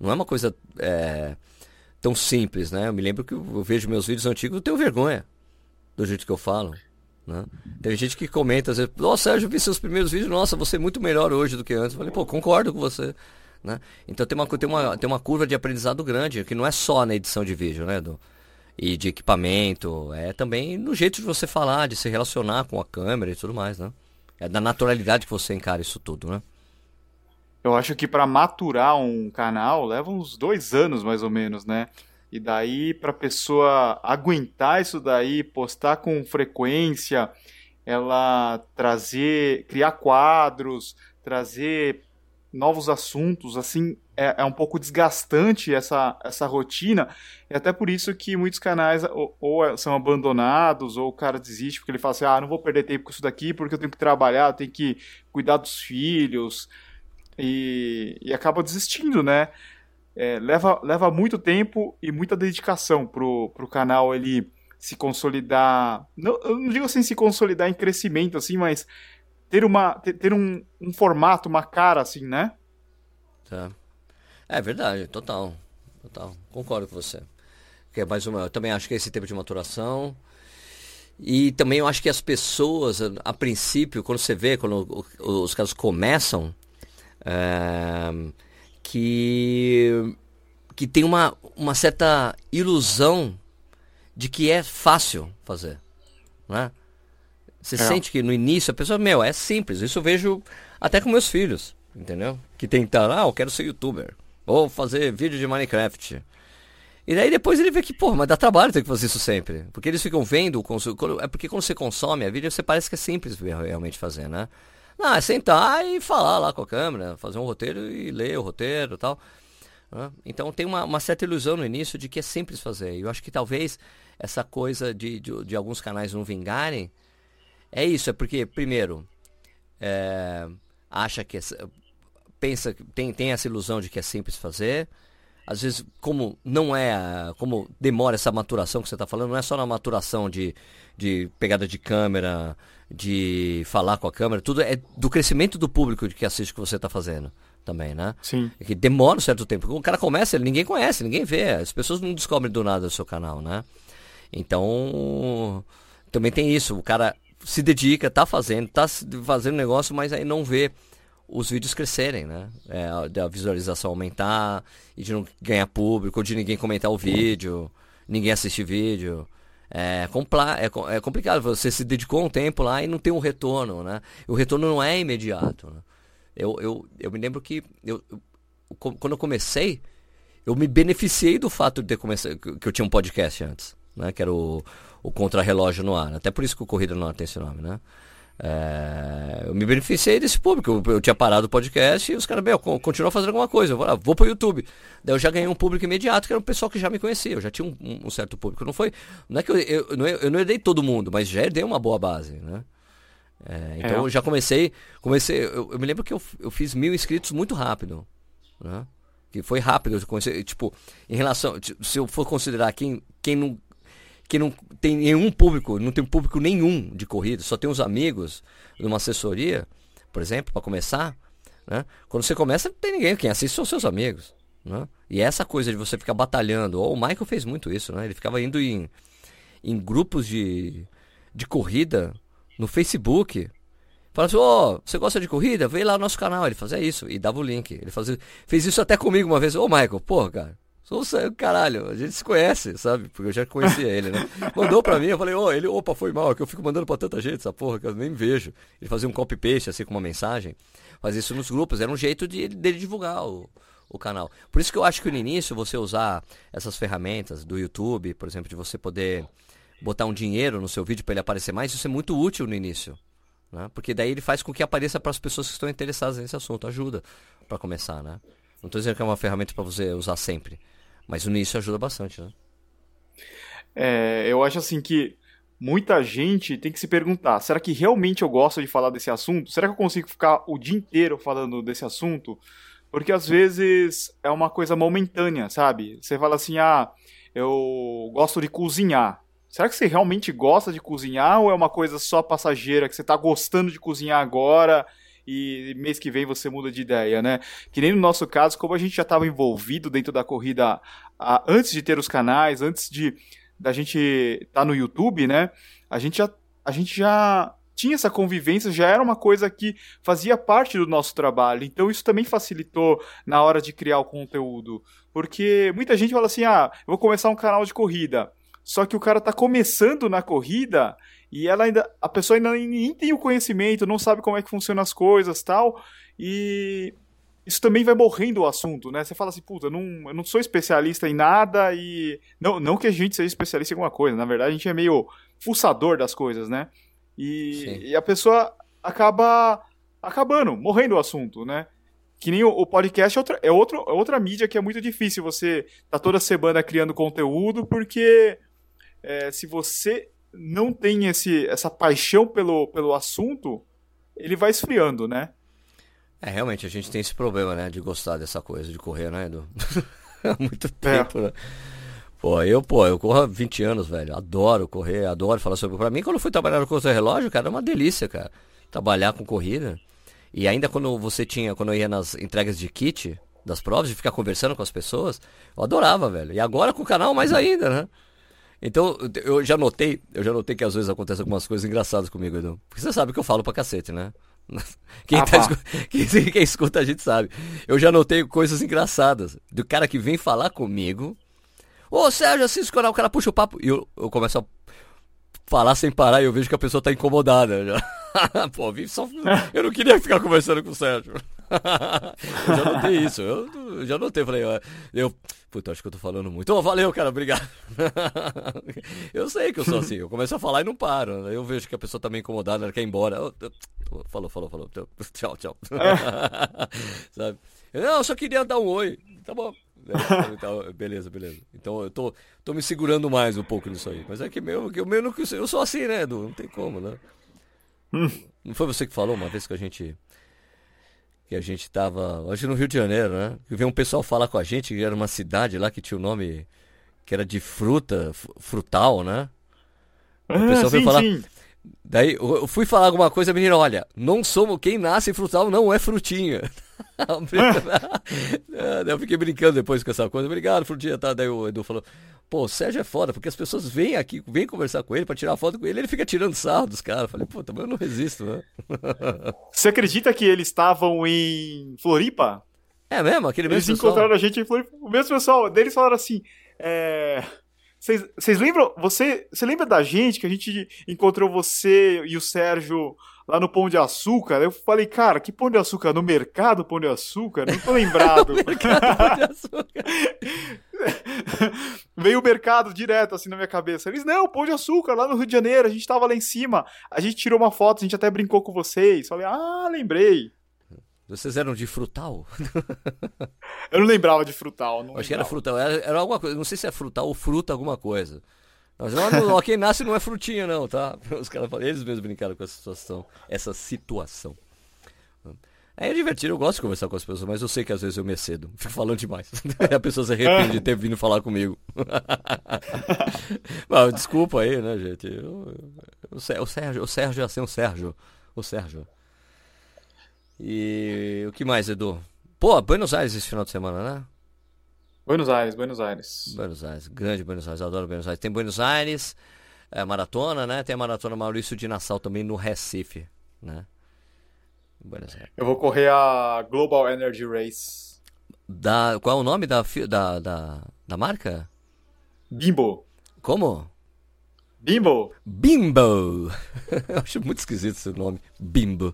Não é uma coisa é, tão simples, né? Eu me lembro que eu vejo meus vídeos antigos, eu tenho vergonha do jeito que eu falo. Né? Tem gente que comenta, às vezes, nossa, Sérgio, vi seus primeiros vídeos, nossa, você é muito melhor hoje do que antes. Eu falei, pô, concordo com você. Né? Então tem uma, tem, uma, tem uma curva de aprendizado grande, que não é só na edição de vídeo, né, do E de equipamento, é também no jeito de você falar, de se relacionar com a câmera e tudo mais, né? É da naturalidade que você encara isso tudo, né? Eu acho que para maturar um canal leva uns dois anos mais ou menos, né? E daí, para a pessoa aguentar isso daí, postar com frequência, ela trazer, criar quadros, trazer novos assuntos, assim, é, é, um pouco desgastante essa, essa rotina, e até por isso que muitos canais ou, ou, são abandonados, ou o cara desiste porque ele fala assim, ah, não vou perder tempo com isso daqui porque eu tenho que trabalhar, eu tenho que cuidar dos filhos, e, e acaba desistindo, né? É, leva, leva muito tempo e muita dedicação pro, pro canal ele se consolidar. Não, eu não digo assim se consolidar em crescimento, assim, mas ter, uma, ter, ter um, um formato, uma cara, assim, né? Tá. É verdade, total. Total. Concordo com você. Que é mais uma, eu também acho que é esse tempo de maturação. E também eu acho que as pessoas, a princípio, quando você vê, quando os caras começam, é, que, que tem uma, uma certa ilusão de que é fácil fazer. Né? Você é. sente que no início a pessoa, meu, é simples. Isso eu vejo até com meus filhos, entendeu? Que tentam, ah, eu quero ser youtuber. Ou fazer vídeo de Minecraft. E daí depois ele vê que, pô, mas dá trabalho ter que fazer isso sempre. Porque eles ficam vendo, é porque quando você consome a vídeo, você parece que é simples realmente fazer, né? Não, é sentar e falar lá com a câmera, fazer um roteiro e ler o roteiro e tal. né? Então tem uma, uma certa ilusão no início de que é simples fazer. Eu acho que talvez essa coisa de, de, de alguns canais não vingarem é isso, é porque, primeiro, é, acha que é, pensa tem, tem essa ilusão de que é simples fazer. Às vezes, como não é, como demora essa maturação que você está falando, não é só na maturação de, de pegada de câmera, de falar com a câmera, tudo é do crescimento do público de que assiste o que você está fazendo também, né? Sim. É que demora um certo tempo. O cara começa, ninguém conhece, ninguém vê. As pessoas não descobrem do nada o seu canal, né? Então, também tem isso. O cara se dedica, tá fazendo, tá fazendo negócio, mas aí não vê os vídeos crescerem, né? É, a- visualização aumentar, e de não ganhar público, de ninguém comentar o vídeo, ninguém assistir vídeo. É, é, é complicado, você se dedicou um tempo lá e não tem um retorno, né? O retorno não é imediato. né? Eu, eu, eu me lembro que eu, eu- quando eu comecei, eu me beneficiei do fato de ter começado, que que eu tinha um podcast antes, né? Que era o, o Contra-Relógio no Ar. Até por isso que o Corrida no Ar tem esse nome, né? É, eu me beneficiei desse público. Eu, eu tinha parado o podcast e os caras, meu, con- continua fazendo alguma coisa. Eu vou, lá, vou pro YouTube. Daí eu já ganhei um público imediato, que era o pessoal que já me conhecia. Eu já tinha um, um- um certo público. Não foi. Não é que eu, eu, não, eu não herdei todo mundo, mas já herdei uma boa base, né? É, então É. eu já comecei. comecei eu, eu me lembro que eu, eu fiz mil inscritos muito rápido. Né? Que foi rápido. Eu comecei, tipo, em relação. Se eu for considerar quem, quem não. Quem não tem nenhum público, não tem público nenhum de corrida, só tem os amigos numa assessoria, por exemplo, para começar, né? Quando você começa, não tem ninguém, quem assiste são seus amigos, né? E essa coisa de você ficar batalhando, o Michael fez muito isso, né? Ele ficava indo em, em grupos de, de corrida no Facebook. Falava assim, ô, você gosta de corrida? Vem lá no nosso canal. Ele fazia isso e dava o link. Ele fazia, fez isso até comigo uma vez. Ô, Michael, porra, cara. Sou você, caralho, a gente se conhece, sabe? Porque eu já conhecia ele, né? Mandou pra mim, eu falei, ô, ele, opa, foi mal, é que eu fico mandando pra tanta gente essa porra que eu nem vejo. Ele fazia um copy-paste, assim, com uma mensagem. Fazia isso nos grupos, era um jeito de, dele divulgar o, o canal. Por isso que eu acho que no início você usar essas ferramentas do YouTube, por exemplo, de você poder botar um dinheiro no seu vídeo para ele aparecer mais, isso é muito útil no início. Né? Porque daí ele faz com que apareça para as pessoas que estão interessadas nesse assunto. Ajuda para começar, né? Não estou dizendo que é uma ferramenta para você usar sempre. Mas no início ajuda bastante, né? É, eu acho assim que muita gente tem que se perguntar: será que realmente eu gosto de falar desse assunto? Será que eu consigo ficar o dia inteiro falando desse assunto? Porque às vezes é uma coisa momentânea, sabe? Você fala assim: ah, eu gosto de cozinhar. Será que você realmente gosta de cozinhar ou é uma coisa só passageira que você está gostando de cozinhar agora e mês que vem você muda de ideia, né? Que nem no nosso caso, como a gente já estava envolvido dentro da corrida ah, antes de ter os canais, antes de da gente estar no YouTube, né? A gente já a gente já tinha essa convivência, já era uma coisa que fazia parte do nosso trabalho. Então isso também facilitou na hora de criar o conteúdo, porque muita gente fala assim: "Ah, eu vou começar um canal de corrida". Só que o cara tá começando na corrida e ela ainda a pessoa ainda nem, tem o conhecimento, não sabe como é que funcionam as coisas, tal. E isso também vai morrendo o assunto, né? Você fala assim, puta, eu não, eu não sou especialista em nada e. Não, não que a gente seja especialista em alguma coisa, na verdade a gente é meio fuçador das coisas, né? E, e a pessoa acaba acabando, morrendo o assunto, né? Que nem o, o podcast é outra, é, outro, é outra mídia que é muito difícil você tá toda semana criando conteúdo, porque é, se você não tem esse, essa paixão pelo, pelo assunto, ele vai esfriando, né? É, realmente, a gente tem esse problema, né? De gostar dessa coisa, de correr, né, Edu? (laughs) Há muito tempo, né? Pô, eu, pô, eu corro há 20 anos, velho. Adoro correr, adoro falar sobre. Pra mim, quando eu fui trabalhar no Contra Relógio, cara, era uma delícia, cara. Trabalhar com corrida. E ainda quando você tinha, quando eu ia nas entregas de kit das provas, de ficar conversando com as pessoas, eu adorava, velho. E agora com o canal, mais ainda, né? Então, eu já notei, eu já notei que às vezes acontecem algumas coisas engraçadas comigo, Edu. Porque você sabe que eu falo pra cacete, né? (laughs) Quem, Ah, tá escu- quem, (laughs) quem escuta a gente sabe. Eu já notei coisas engraçadas. Do cara que vem falar comigo. Ô Sérgio, assiste o canal, o cara puxa o papo. E eu, eu começo a falar sem parar e eu vejo que a pessoa tá incomodada. Já. (laughs) Pô, vim só. Eu não queria ficar conversando com o Sérgio. Eu já notei isso. Eu, eu já notei, falei, ó, eu. Puta, acho que eu tô falando muito. Ô, valeu, cara, obrigado. (laughs) eu sei que eu sou assim. Eu começo a falar e não paro. Aí eu vejo que a pessoa tá meio incomodada, ela quer ir embora. Eu- eu- Falou, falou, falou. Tchau, tchau. (laughs) Sabe? Eu, Não, eu só queria dar um oi. Tá bom. É, então, beleza, beleza. Então eu tô, tô me segurando mais um pouco nisso aí. Mas é que meu, que o meu eu sou assim, né, Edu? Não tem como, né? Não foi você que falou uma vez que a gente. Que a gente tava. Hoje no Rio de Janeiro, né? Que veio um pessoal falar com a gente que era uma cidade lá que tinha o nome. Que era de fruta, fru- frutal, né? O pessoal Ah, veio sim, falar. sim. Daí eu eu fui falar alguma coisa, a menina, olha, não somos. Quem nasce frutal não é frutinha. (laughs) Daí eu fiquei brincando depois com essa coisa. Obrigado, frutinha, tá? Daí o Edu falou, pô, o Sérgio é foda, porque as pessoas vêm aqui, vêm conversar com ele pra tirar foto com ele, ele fica tirando sarro dos caras. Eu Falei, pô, também eu não resisto, né? (laughs) Você acredita que eles estavam em Floripa? É mesmo, aquele Eles mesmo pessoal. encontraram a gente em Floripa. O mesmo pessoal deles falaram assim. É... Vocês vocês lembram? Você, você lembra da gente que a gente encontrou você e o Sérgio lá no Pão de Açúcar? Eu falei, cara, que Pão de Açúcar? No mercado Pão de Açúcar? Não tô lembrado. (laughs) Pão de açúcar. (laughs) Veio o mercado direto assim na minha cabeça. Eles, não, Pão de Açúcar, lá no Rio de Janeiro, a gente tava lá em cima. A gente tirou uma foto, a gente até brincou com vocês. Falei, ah, lembrei. Vocês eram de frutal? Eu não lembrava de frutal. Não Acho que era lembrava. frutal, era, era alguma coisa, não sei se é frutal ou fruta alguma coisa. Mas ó, quem nasce não é frutinha não, tá? (laughs) Os caras falam, eles mesmos brincaram com essa situação, essa situação. É divertido, eu gosto de conversar com as pessoas, mas eu sei que às vezes eu me excedo, fico falando demais. (laughs) a pessoa se arrepende de ter vindo falar comigo. (laughs) Mas, desculpa aí, né, gente? Eu- eu- o Sérgio, o Sérgio é assim, o Sérgio. O Sérgio. E o que mais, Edu? Pô, Buenos Aires esse final de semana, né? Buenos Aires, Buenos Aires. Buenos Aires, grande Buenos Aires, adoro Buenos Aires. Tem Buenos Aires, é, maratona, né? Tem a maratona Maurício de Nassau também no Recife, né? Buenos Aires. Eu vou correr a Global Energy Race. Da, qual é o nome da, da, da, da marca? Bimbo. Como? Bimbo. Bimbo! (laughs) eu acho muito esquisito esse nome, Bimbo.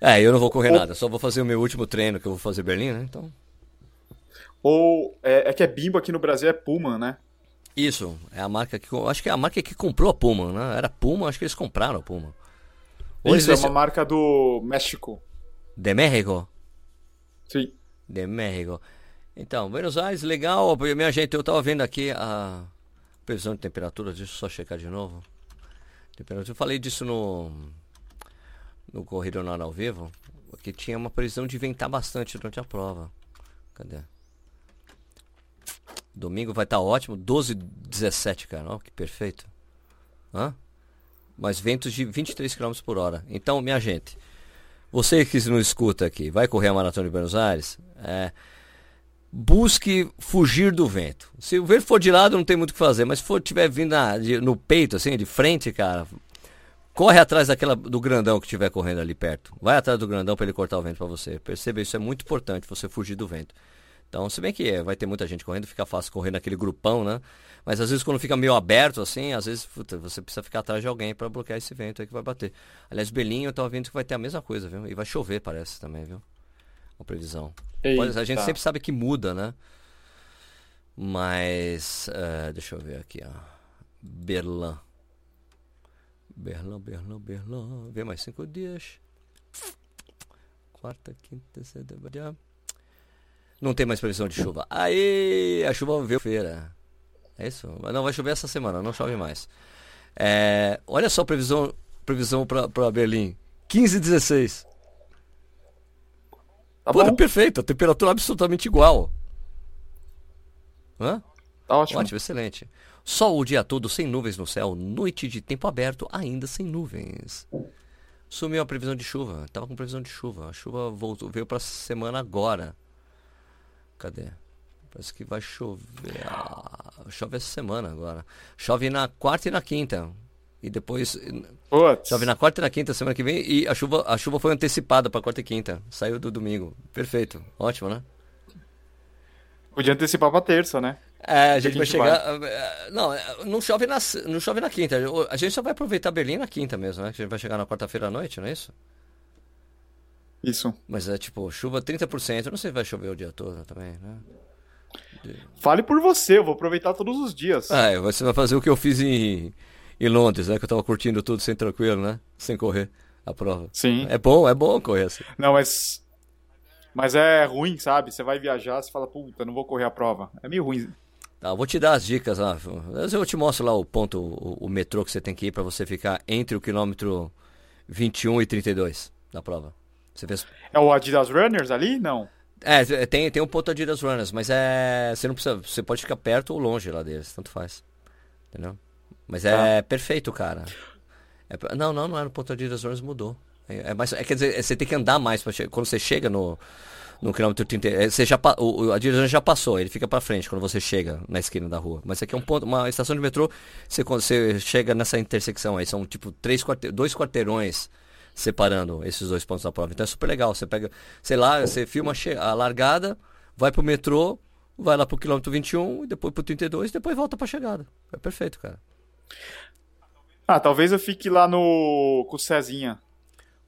É, eu não vou correr Ô. nada, só vou fazer o meu último treino que eu vou fazer em Berlim, né? Então. Ou é, é que é Bimbo aqui no Brasil é Puma, né? Isso, é a marca que. Acho que é a marca que comprou a Puma, né? Era Puma, acho que eles compraram a Puma. Ou eles Isso é deixam- uma marca do México. De México? Sim. De México. Então, Buenos Aires, legal. Minha gente, eu tava vendo aqui a previsão de temperatura, deixa eu só checar de novo. Temperatura, eu falei disso no no Corrida Nada ao Vivo, que tinha uma previsão de ventar bastante durante a prova. Cadê? Domingo vai estar ótimo, 12, 17, cara, ó, que perfeito. Hã? Mas ventos de 23 km por hora. Então, minha gente, você que não escuta aqui, vai correr a Maratona de Buenos Aires, é, busque fugir do vento. Se o vento for de lado, não tem muito o que fazer, mas se for tiver vindo na- de- no peito, assim, de frente, cara, corre atrás daquela do grandão que estiver correndo ali perto. Vai atrás do grandão para ele cortar o vento para você. Perceba, isso é muito importante, você fugir do vento. Então, se bem que vai ter muita gente correndo, fica fácil correr naquele grupão, né? Mas às vezes quando fica meio aberto assim, às vezes puta, você precisa ficar atrás de alguém para bloquear esse vento aí que vai bater. Aliás, Belinho, eu tava vendo que vai ter a mesma coisa, viu? E vai chover, parece também, viu? A previsão. A gente sempre sabe que muda, né? Mas, é, deixa eu ver aqui, ó. Berlim. Berlim, Berlim, Berlim. Vem mais cinco dias. Quarta, quinta, sexta. Não tem mais previsão de chuva. Aí, a chuva veio feira. É isso? Mas Não, vai chover essa semana, não chove mais. É, olha só a previsão, previsão para Berlim. 15 e 16. Tá Pô, bom? perfeito, a temperatura absolutamente igual. Hã? Tá ótimo. Ótimo, excelente. Sol o dia todo sem nuvens no céu, noite de tempo aberto, ainda sem nuvens. Sumiu a previsão de chuva, tava com previsão de chuva. A chuva voltou, veio pra semana agora. Cadê? Parece que vai chover. Ah, chove essa semana agora. Chove na quarta e na quinta. E depois. Putz. Chove na quarta e na quinta semana que vem. E a chuva, a chuva foi antecipada pra quarta e quinta. Saiu do domingo. Perfeito. Ótimo, né? Podia antecipar pra terça, né? É, a gente vai a gente chegar. eh, Não, eh, não chove, na, não chove na quinta. A gente só vai aproveitar Berlim na quinta mesmo, né? Que a gente vai chegar na quarta-feira à noite, não é isso? Isso. Mas é tipo, chuva 30%. Eu não sei se vai chover o dia todo também, né? Fale por você, eu vou aproveitar todos os dias. Ah, você vai fazer o que eu fiz em, em Londres, né? Que eu tava curtindo tudo sem tranquilo, né? Sem correr. a prova. Sim. É bom, é bom correr assim. Não, mas. Mas é ruim, sabe? Você vai viajar, você fala, puta, não vou correr a prova. É meio ruim. Tá, eu vou te dar as dicas lá. Eu te mostro lá o ponto, o, o metrô que você tem que ir pra você ficar entre o quilômetro 21 e 32 da prova. Você fez. É o Adidas Runners ali? Não. É, tem, tem um ponto Adidas Runners, mas é. Você não precisa. Você pode ficar perto ou longe lá deles, tanto faz. Entendeu? Mas é perfeito, cara. É não, não, não é no ponto Adidas Runners, mudou. É, é mais, é, quer dizer, é, você tem que andar mais pra che- quando você chega no, no quilômetro 30. é, Você já, o, o Adidas Runners já passou, ele fica pra frente quando você chega na esquina da rua. Mas aqui é um ponto, uma estação de metrô, você, você chega nessa intersecção aí, são tipo três quarte, dois quarteirões separando esses dois pontos da prova. Então é super legal. Você pega, sei lá, você filma a largada, vai pro metrô, vai lá pro quilômetro 21, e depois pro 32 e depois volta pra chegada. É perfeito, cara. Ah, talvez eu fique lá no. com o Cezinha.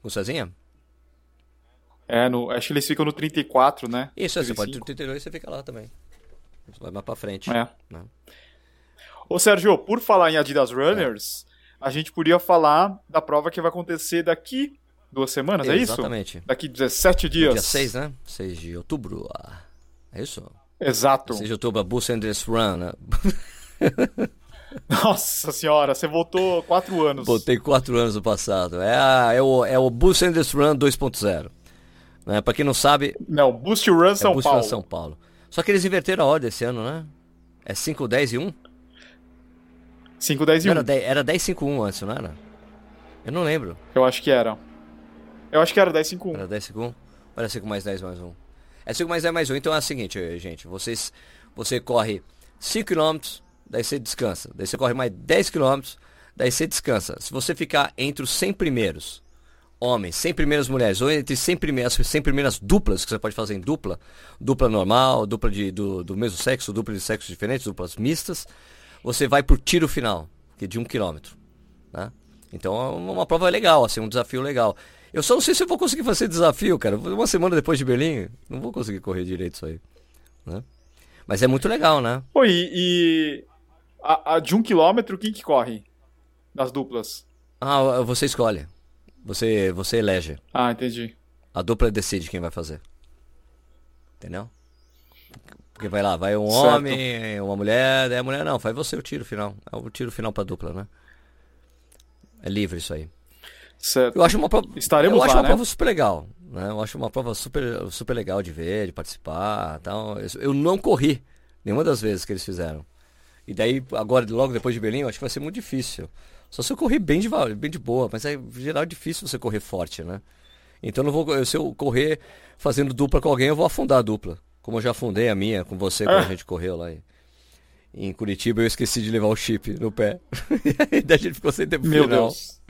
Com o Cezinha? É, no... acho que eles ficam no 34, né? Isso, é, você pode 35. 32 você fica lá também. Você vai mais pra frente. É. né? Ô Sérgio, por falar em Adidas Runners, a gente podia falar da prova que vai acontecer daqui duas semanas, é isso? Exatamente. Daqui 17 dias. Dia 6, né? 6 de outubro. ah, É isso? Exato. 6 de outubro, a Bull Endless Run, né? (laughs) Nossa senhora, você voltou quatro anos. Botei 4 anos no passado. É, a, é, o, é o Bull Endless Run 2.0. Né? Pra quem não sabe, Não, Boost Run é São Boost Paulo. Run São Paulo. Só que eles inverteram a ordem esse ano, né? É 5, 10 e 1? 5, 10 e 1. Era 10, era 10, 5, 1 antes, não era? Eu não lembro. Eu acho que era. Eu acho que era 10, 5, 1. Era 10 segundos? Ou era 5 mais 10 mais 1? É 5 mais 10 mais 1. Então é o seguinte, gente. Vocês, você corre 5 km, daí você descansa. Daí você corre mais 10 km, daí você descansa. Se você ficar entre os 100 primeiros homens, 100 primeiras mulheres, ou entre 100 primeiras, 100 primeiras duplas, que você pode fazer em dupla, dupla normal, dupla de, do, do mesmo sexo, dupla de sexos diferentes, duplas mistas, você vai por tiro final, que é de 1 km. Né? Então é uma prova legal, assim, um desafio legal. Eu só não sei se eu vou conseguir fazer desafio, cara. Uma semana depois de Berlim, não vou conseguir correr direito isso aí. Né? Mas é muito legal, né? Pô, e, e a, a de um quilômetro, quem que corre? Das duplas. Ah, você escolhe. Você, você elege. Ah, entendi. A dupla decide quem vai fazer. Entendeu? Porque vai lá, vai um Certo. homem, uma mulher, daí a mulher não, faz você o tiro final. É o tiro final pra dupla, né? É livre isso aí. Certo. Eu acho uma prova, Estaremos eu acho lá, uma né? prova super legal, né? Eu acho uma prova super, super legal de ver, de participar, tal. Eu, não corri nenhuma das vezes que eles fizeram. E daí agora logo depois de Berlim, eu acho que vai ser muito difícil. Só se eu correr bem de bem de boa, mas é em geral é difícil você correr forte, né? Então não vou, se eu correr fazendo dupla com alguém, eu vou afundar a dupla, como eu já afundei a minha com você quando a gente correu lá em, em Curitiba, eu esqueci de levar o chip no pé. (laughs) e daí a gente ficou sem tempo Meu final. Deus.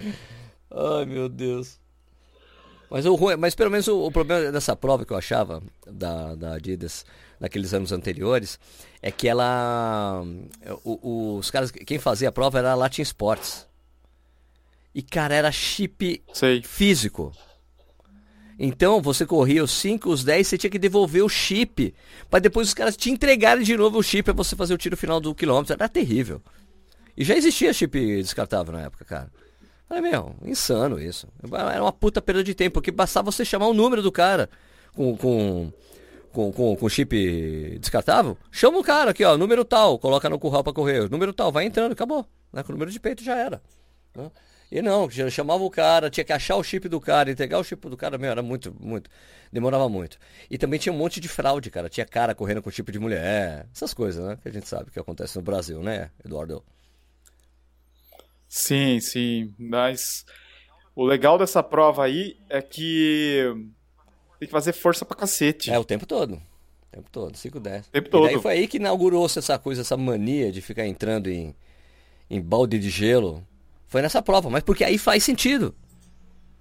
Ai, meu Deus. Mas, o, ruim- mas pelo menos o, o problema dessa prova que eu achava, da, da Adidas, naqueles anos anteriores, é que ela. o- os caras. Quem fazia a prova era a Latin Sports. E, cara, era chip Sei. físico. Então, você corria os 5, os 10, você tinha que devolver o chip. Pra depois os caras te entregarem de novo o chip pra você fazer o tiro final do quilômetro. Era terrível. E já existia chip descartável na época, cara. Falei, meu, insano isso. Era uma puta perda de tempo, porque bastava você chamar o número do cara com, com, com, com, com chip descartável. Chama o cara aqui, ó, número tal, coloca no curral pra correr. Número tal, vai entrando, acabou. Né? Com o número de peito já era. né? E não, chamava o cara, tinha que achar o chip do cara, entregar o chip do cara, meu, era muito, muito. Demorava muito. E também tinha um monte de fraude, cara. Tinha cara correndo com chip de mulher, essas coisas, né? Que a gente sabe que acontece no Brasil, né, Eduardo? Sim, sim. Mas o legal dessa prova aí é que tem que fazer força pra cacete. É, o tempo todo. O tempo todo, 5, 10. O tempo E todo. foi aí que inaugurou-se essa coisa, essa mania de ficar entrando em, em balde de gelo. Foi nessa prova, mas porque aí faz sentido.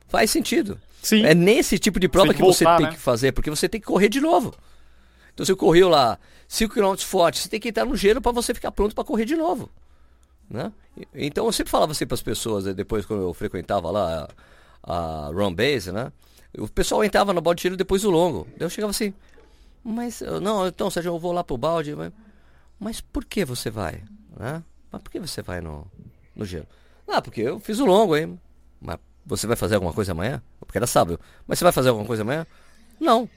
Faz sentido. Sim. É nesse tipo de prova Tem que, que você voltar, tem né? que fazer, porque você tem que correr de novo. Então você correu lá 5 km forte, você tem que entrar no gelo para você ficar pronto para correr de novo. Né? Então eu sempre falava assim para as pessoas, né, depois quando eu frequentava lá a, a Run Base, né? O pessoal entrava no balde de gelo depois do longo. Eu chegava assim, mas eu- não, então Sérgio, eu vou lá pro balde, mas, mas por que você vai? Né? Mas por que você vai no, no gelo? Ah, porque eu fiz o longo, hein? Mas, Você vai fazer alguma coisa amanhã? Porque era sábado. Mas você vai fazer alguma coisa amanhã? Não.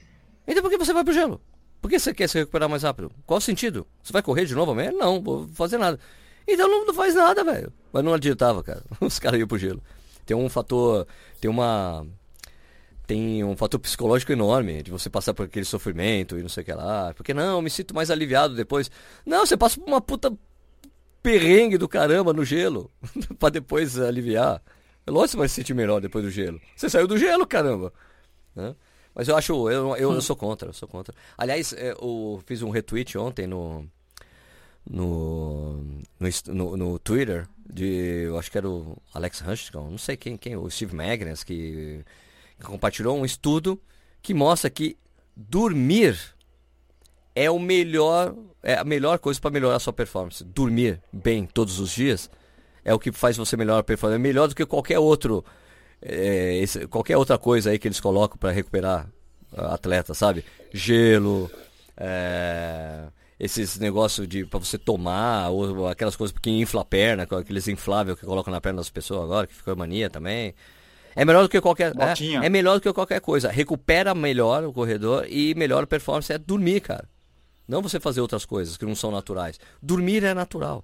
Então por que você vai pro gelo? Por que você quer se recuperar mais rápido? Qual o sentido? Você vai correr de novo amanhã? Não, vou fazer nada. Então não, não faz nada, velho. Mas não adiantava, cara. (laughs) Os caras iam pro gelo. Tem um fator. Tem uma. Tem um fator psicológico enorme de você passar por aquele sofrimento e não sei o que lá. Porque não, me sinto mais aliviado depois. Não, você passa por uma puta perrengue do caramba no gelo. (laughs) pra depois aliviar. É lógico que você vai se sentir melhor depois do gelo. Você saiu do gelo, caramba. Né? Mas eu acho, eu, eu, eu, sou contra, eu sou contra. Aliás, eu fiz um retweet ontem no, no, no, no, Twitter de, eu acho que era o Alex Hunchcom, não sei quem, quem, o Steve Magnus, que, que compartilhou um estudo que mostra que dormir é o melhor, é a melhor coisa para melhorar a sua performance. Dormir bem todos os dias é o que faz você melhorar a performance. É melhor do que qualquer outro, é, esse, qualquer outra coisa aí que eles colocam para recuperar atleta, sabe? Gelo, é, esses negócios de para você tomar, ou aquelas coisas que infla a perna, aqueles infláveis que colocam na perna das pessoas agora, que ficou mania também. É melhor do que qualquer. É, é, melhor do que qualquer coisa. Recupera melhor o corredor e melhor a performance é dormir, cara. Não você fazer outras coisas que não são naturais. Dormir é natural.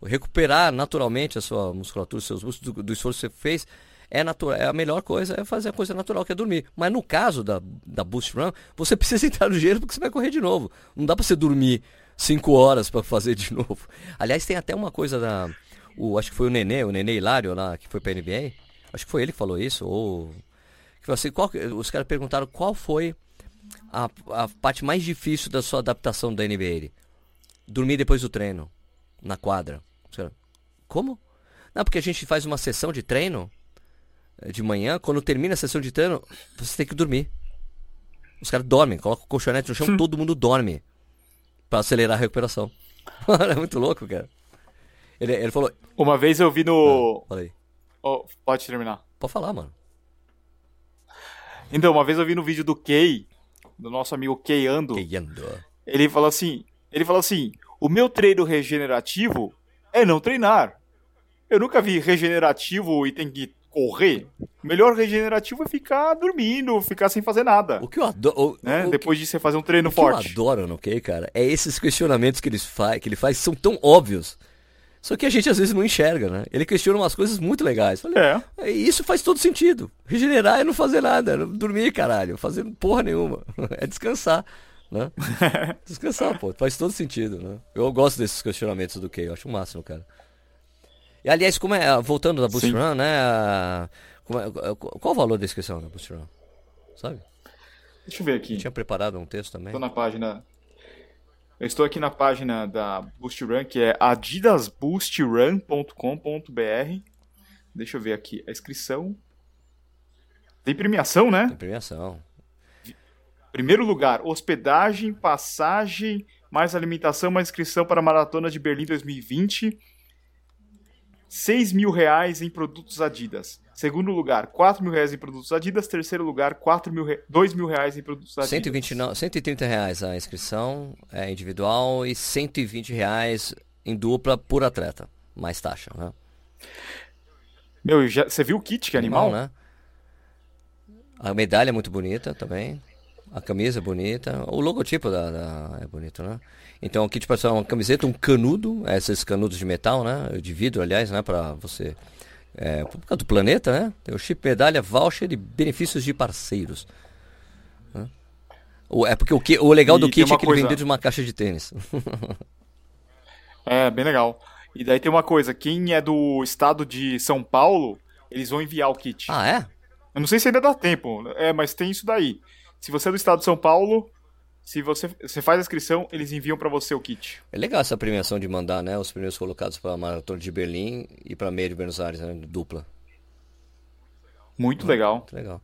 Recuperar naturalmente a sua musculatura, os seus músculos, do, do esforço que você fez, é, natural, é a melhor coisa, é fazer a coisa natural, que é dormir. Mas no caso da, da Boost Run, você (laughs) precisa entrar no gelo porque você vai correr de novo. Não dá para você dormir 5 horas para fazer de (laughs) novo. Aliás, tem até uma coisa da. O, acho que foi o Nenê, o Nenê Hilário lá, que foi pra NBA. Acho que foi ele que falou isso. Ou. Que assim, qual, os caras perguntaram qual foi a, a parte mais difícil da sua adaptação da NBA. Dormir depois do treino, na quadra. Como? Não, porque a gente faz uma sessão de treino eh, de manhã, quando termina a sessão de treino, você tem que dormir. Os caras dormem, colocam o colchonete no chão, todo mundo dorme. para acelerar a recuperação. (laughs) é muito louco, cara. Ele, ele falou. Uma vez eu vi no. Ah. Oh, pode terminar. Pode falar, mano. Então, uma vez eu vi no vídeo do Kay, do nosso amigo Kay Ando. Kay Ando. Ele falou assim: ele falou assim: o meu treino regenerativo é não treinar. Eu nunca vi regenerativo e tem que correr. O melhor regenerativo é ficar dormindo, ficar sem fazer nada. O que eu adoro. Né? O, Depois que, de você fazer um treino o forte. Que eu adoro no OK, cara, é esses questionamentos que, eles fa que ele faz são tão óbvios. Só que a gente às vezes não enxerga, né? Ele questiona umas coisas muito legais. Falei, é. Isso faz todo sentido. Regenerar é não fazer nada, é dormir, caralho, fazer porra nenhuma. (laughs) É descansar, né? (laughs) descansar, pô, faz todo sentido, né? Eu gosto desses questionamentos do Kay, eu acho o máximo, cara. E aliás, como é, voltando da Boost. Run, né? É, qual o valor da inscrição da Boost Run? Sabe? Deixa eu ver aqui. Eu tinha preparado um texto também. Estou na página. Eu estou aqui na página da Boost Run, que é adidasboostrun.com.br. Deixa eu ver aqui. A inscrição. Tem premiação, né? Tem premiação. Primeiro lugar, hospedagem, passagem, mais alimentação, mais inscrição para a Maratona de Berlim 2020 6 mil reais em produtos Adidas. Segundo lugar, 4 mil reais em produtos Adidas. Terceiro lugar, 4 mil re... 2 mil reais em produtos Adidas. 129, 130 reais a inscrição é individual e 120 reais em dupla por atleta. Mais taxa, né? Meu, já, você viu o kit, que é animal? animal? né? A medalha é muito bonita também. A camisa é bonita. O logotipo da, da é bonito, né? Então aqui tipo é uma camiseta, um canudo, esses canudos de metal, né? De vidro, aliás, né? Para você. É, por causa do planeta, né? Tem o chip medalha voucher de benefícios de parceiros. É porque o, que, o legal e do kit é que coisa... ele vendeu de uma caixa de tênis. é, bem legal. E daí tem uma coisa, quem é do estado de São Paulo, eles vão enviar o kit. Ah, é? Eu não sei se ainda dá tempo, é, mas tem isso daí. Se você é do estado de São Paulo, se você, você faz a inscrição, eles enviam para você o kit. É legal essa premiação de mandar, né, os primeiros colocados para a Maratona de Berlim e para a Meia de Buenos Aires, né, dupla. Muito legal. Muito legal.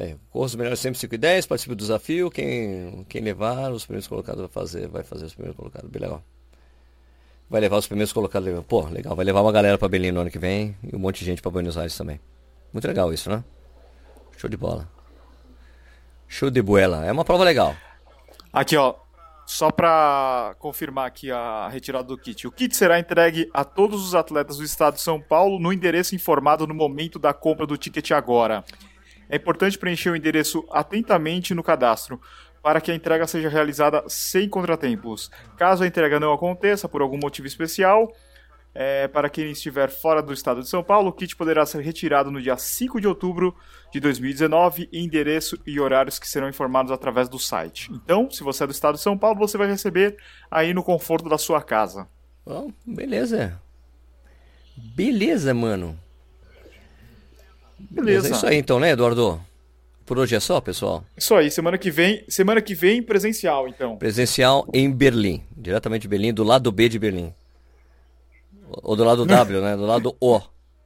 É, corra os melhores sempre 5 e 10, participe do desafio. Quem, quem levar os primeiros colocados vai fazer, vai fazer os primeiros colocados. Bem legal. Vai levar os primeiros colocados. Pô, legal. Vai levar uma galera para Berlim no ano que vem e um monte de gente para Buenos Aires também. Muito legal isso, né? Show de bola. Show de bola. É uma prova legal. Aqui, ó. só para confirmar aqui a retirada do kit. O kit será entregue a todos os atletas do estado de São Paulo no endereço informado no momento da compra do ticket agora. É importante preencher o endereço atentamente no cadastro para que a entrega seja realizada sem contratempos. Caso a entrega não aconteça por algum motivo especial, é, para quem estiver fora do estado de São Paulo, o kit poderá ser retirado no dia 5 de outubro de 2019, endereço e horários que serão informados através do site. Então, se você é do estado de São Paulo, você vai receber aí no conforto da sua casa. Bom, beleza. Beleza, mano. Beleza. É isso aí então, né, Eduardo? Por hoje é só, pessoal. Isso aí, semana que vem, semana que vem presencial, então. Presencial em Berlim, diretamente de Berlim, do lado B de Berlim. Ou do lado W, né? Do lado O.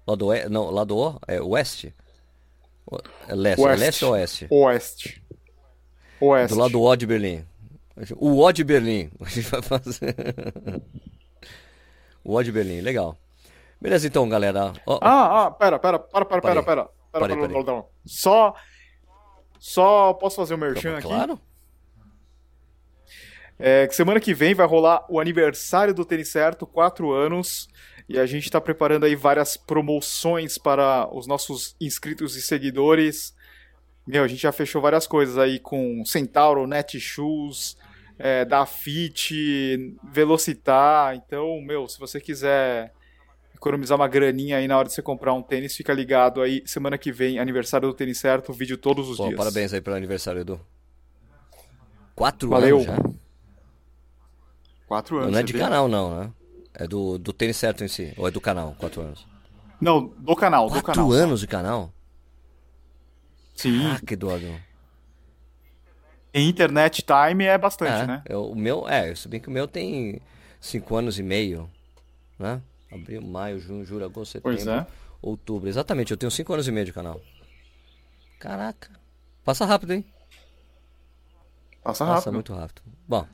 Lado e, não, lado O é oeste? É leste, é leste ou oeste? Oeste. Oeste. Do lado O de Berlim. O O de Berlim. (laughs) A gente vai fazer. o O de Berlim, legal. Beleza então, galera. Ó, Ah, ah, pera, pera, para, para, pera, pera. Pera, pera, pera, pera. Só. Só posso fazer um merchan aqui? claro. É, que semana que vem vai rolar o aniversário do Tênis Certo, 4 anos. E a gente está preparando aí várias promoções para os nossos inscritos e seguidores. Meu, a gente já fechou várias coisas aí com Centauro, Netshoes, é, Dafit, Velocitar. Então, meu, se você quiser economizar uma graninha aí na hora de você comprar um tênis, fica ligado aí. Semana que vem, aniversário do Tênis Certo, vídeo todos os Pô, dias. parabéns aí pelo aniversário, Edu. Quatro Valeu. anos já. Quatro anos. Não é de vê? canal, não, né? É do, do tênis certo em si. Ou é do canal, quatro anos. Não, do canal, do Quatro canal. anos de canal? Sim. Caraca, Eduardo. Em internet time é bastante, É, né? eu- o meu, é, se bem que o meu tem cinco anos e meio, né? Abril, maio, junho, julho, agosto, setembro, Pois é. outubro. Exatamente, eu tenho cinco anos e meio de canal. Caraca. Passa rápido, hein? Passa Passa rápido. muito rápido. Bom.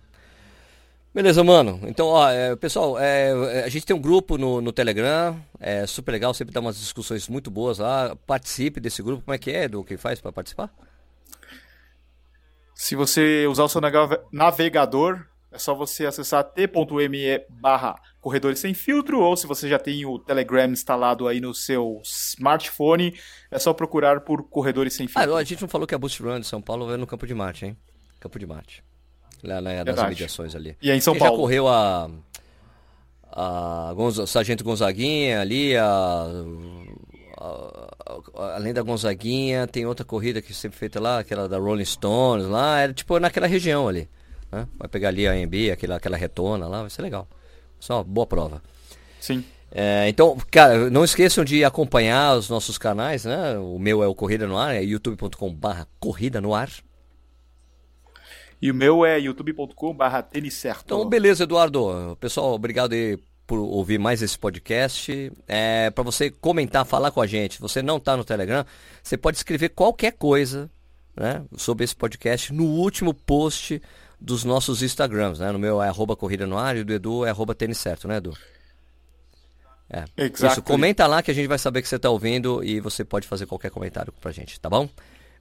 Beleza, mano. Então, ó, é, pessoal, é, a gente tem um grupo no, no Telegram, é super legal, sempre dá umas discussões muito boas lá. Participe desse grupo. Como é que é, Edu, que faz pra participar? Se você usar o seu navegador, é só você acessar t.me barra corredores sem filtro, ou se você já tem o Telegram instalado aí no seu smartphone, é só procurar por corredores sem Ah, filtro. a gente não falou que a Boost Run de São Paulo é no Campo de Marte, hein? Campo de Marte. Verdade. imediações ali. E é em São Quem já Paulo. correu a, a Gonza- Sargento Gonzaguinha ali, a, a- a- além da Gonzaguinha, tem outra corrida que sempre feita lá, aquela da Rolling Stones lá, era tipo naquela região ali. né? Vai pegar ali a AMB, aquela, aquela retona lá, vai ser legal. Só uma boa prova. Sim. É, então, cara, não esqueçam de acompanhar os nossos canais, né? O meu é o Corrida no Ar, é youtube.com/barra Corrida no Ar. E o meu é youtube.com barra tênis certo. Então, beleza, Eduardo. Pessoal, obrigado aí por ouvir mais esse podcast. É, para você comentar, falar com a gente. Você não tá no Telegram, você pode escrever qualquer coisa né, sobre esse podcast no último post dos nossos Instagrams. Né? No meu é arroba Corrida no Ar e do Edu é arroba tênis certo, né, Edu? É. Isso, comenta lá que a gente vai saber que você tá ouvindo e você pode fazer qualquer comentário pra gente, tá bom?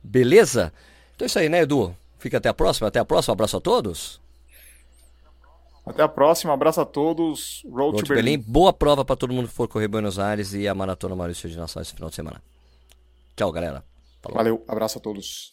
Beleza? Então é isso aí, né, Edu? Fica até a próxima. Até a próxima. Abraço a todos. Até a próxima, abraço a todos. Road, Road to Berlim. Berlim. Boa prova para todo mundo que for correr Buenos Aires e a Maratona Maurício de Nassau esse final de semana. Tchau, galera. Falou. Valeu, abraço a todos.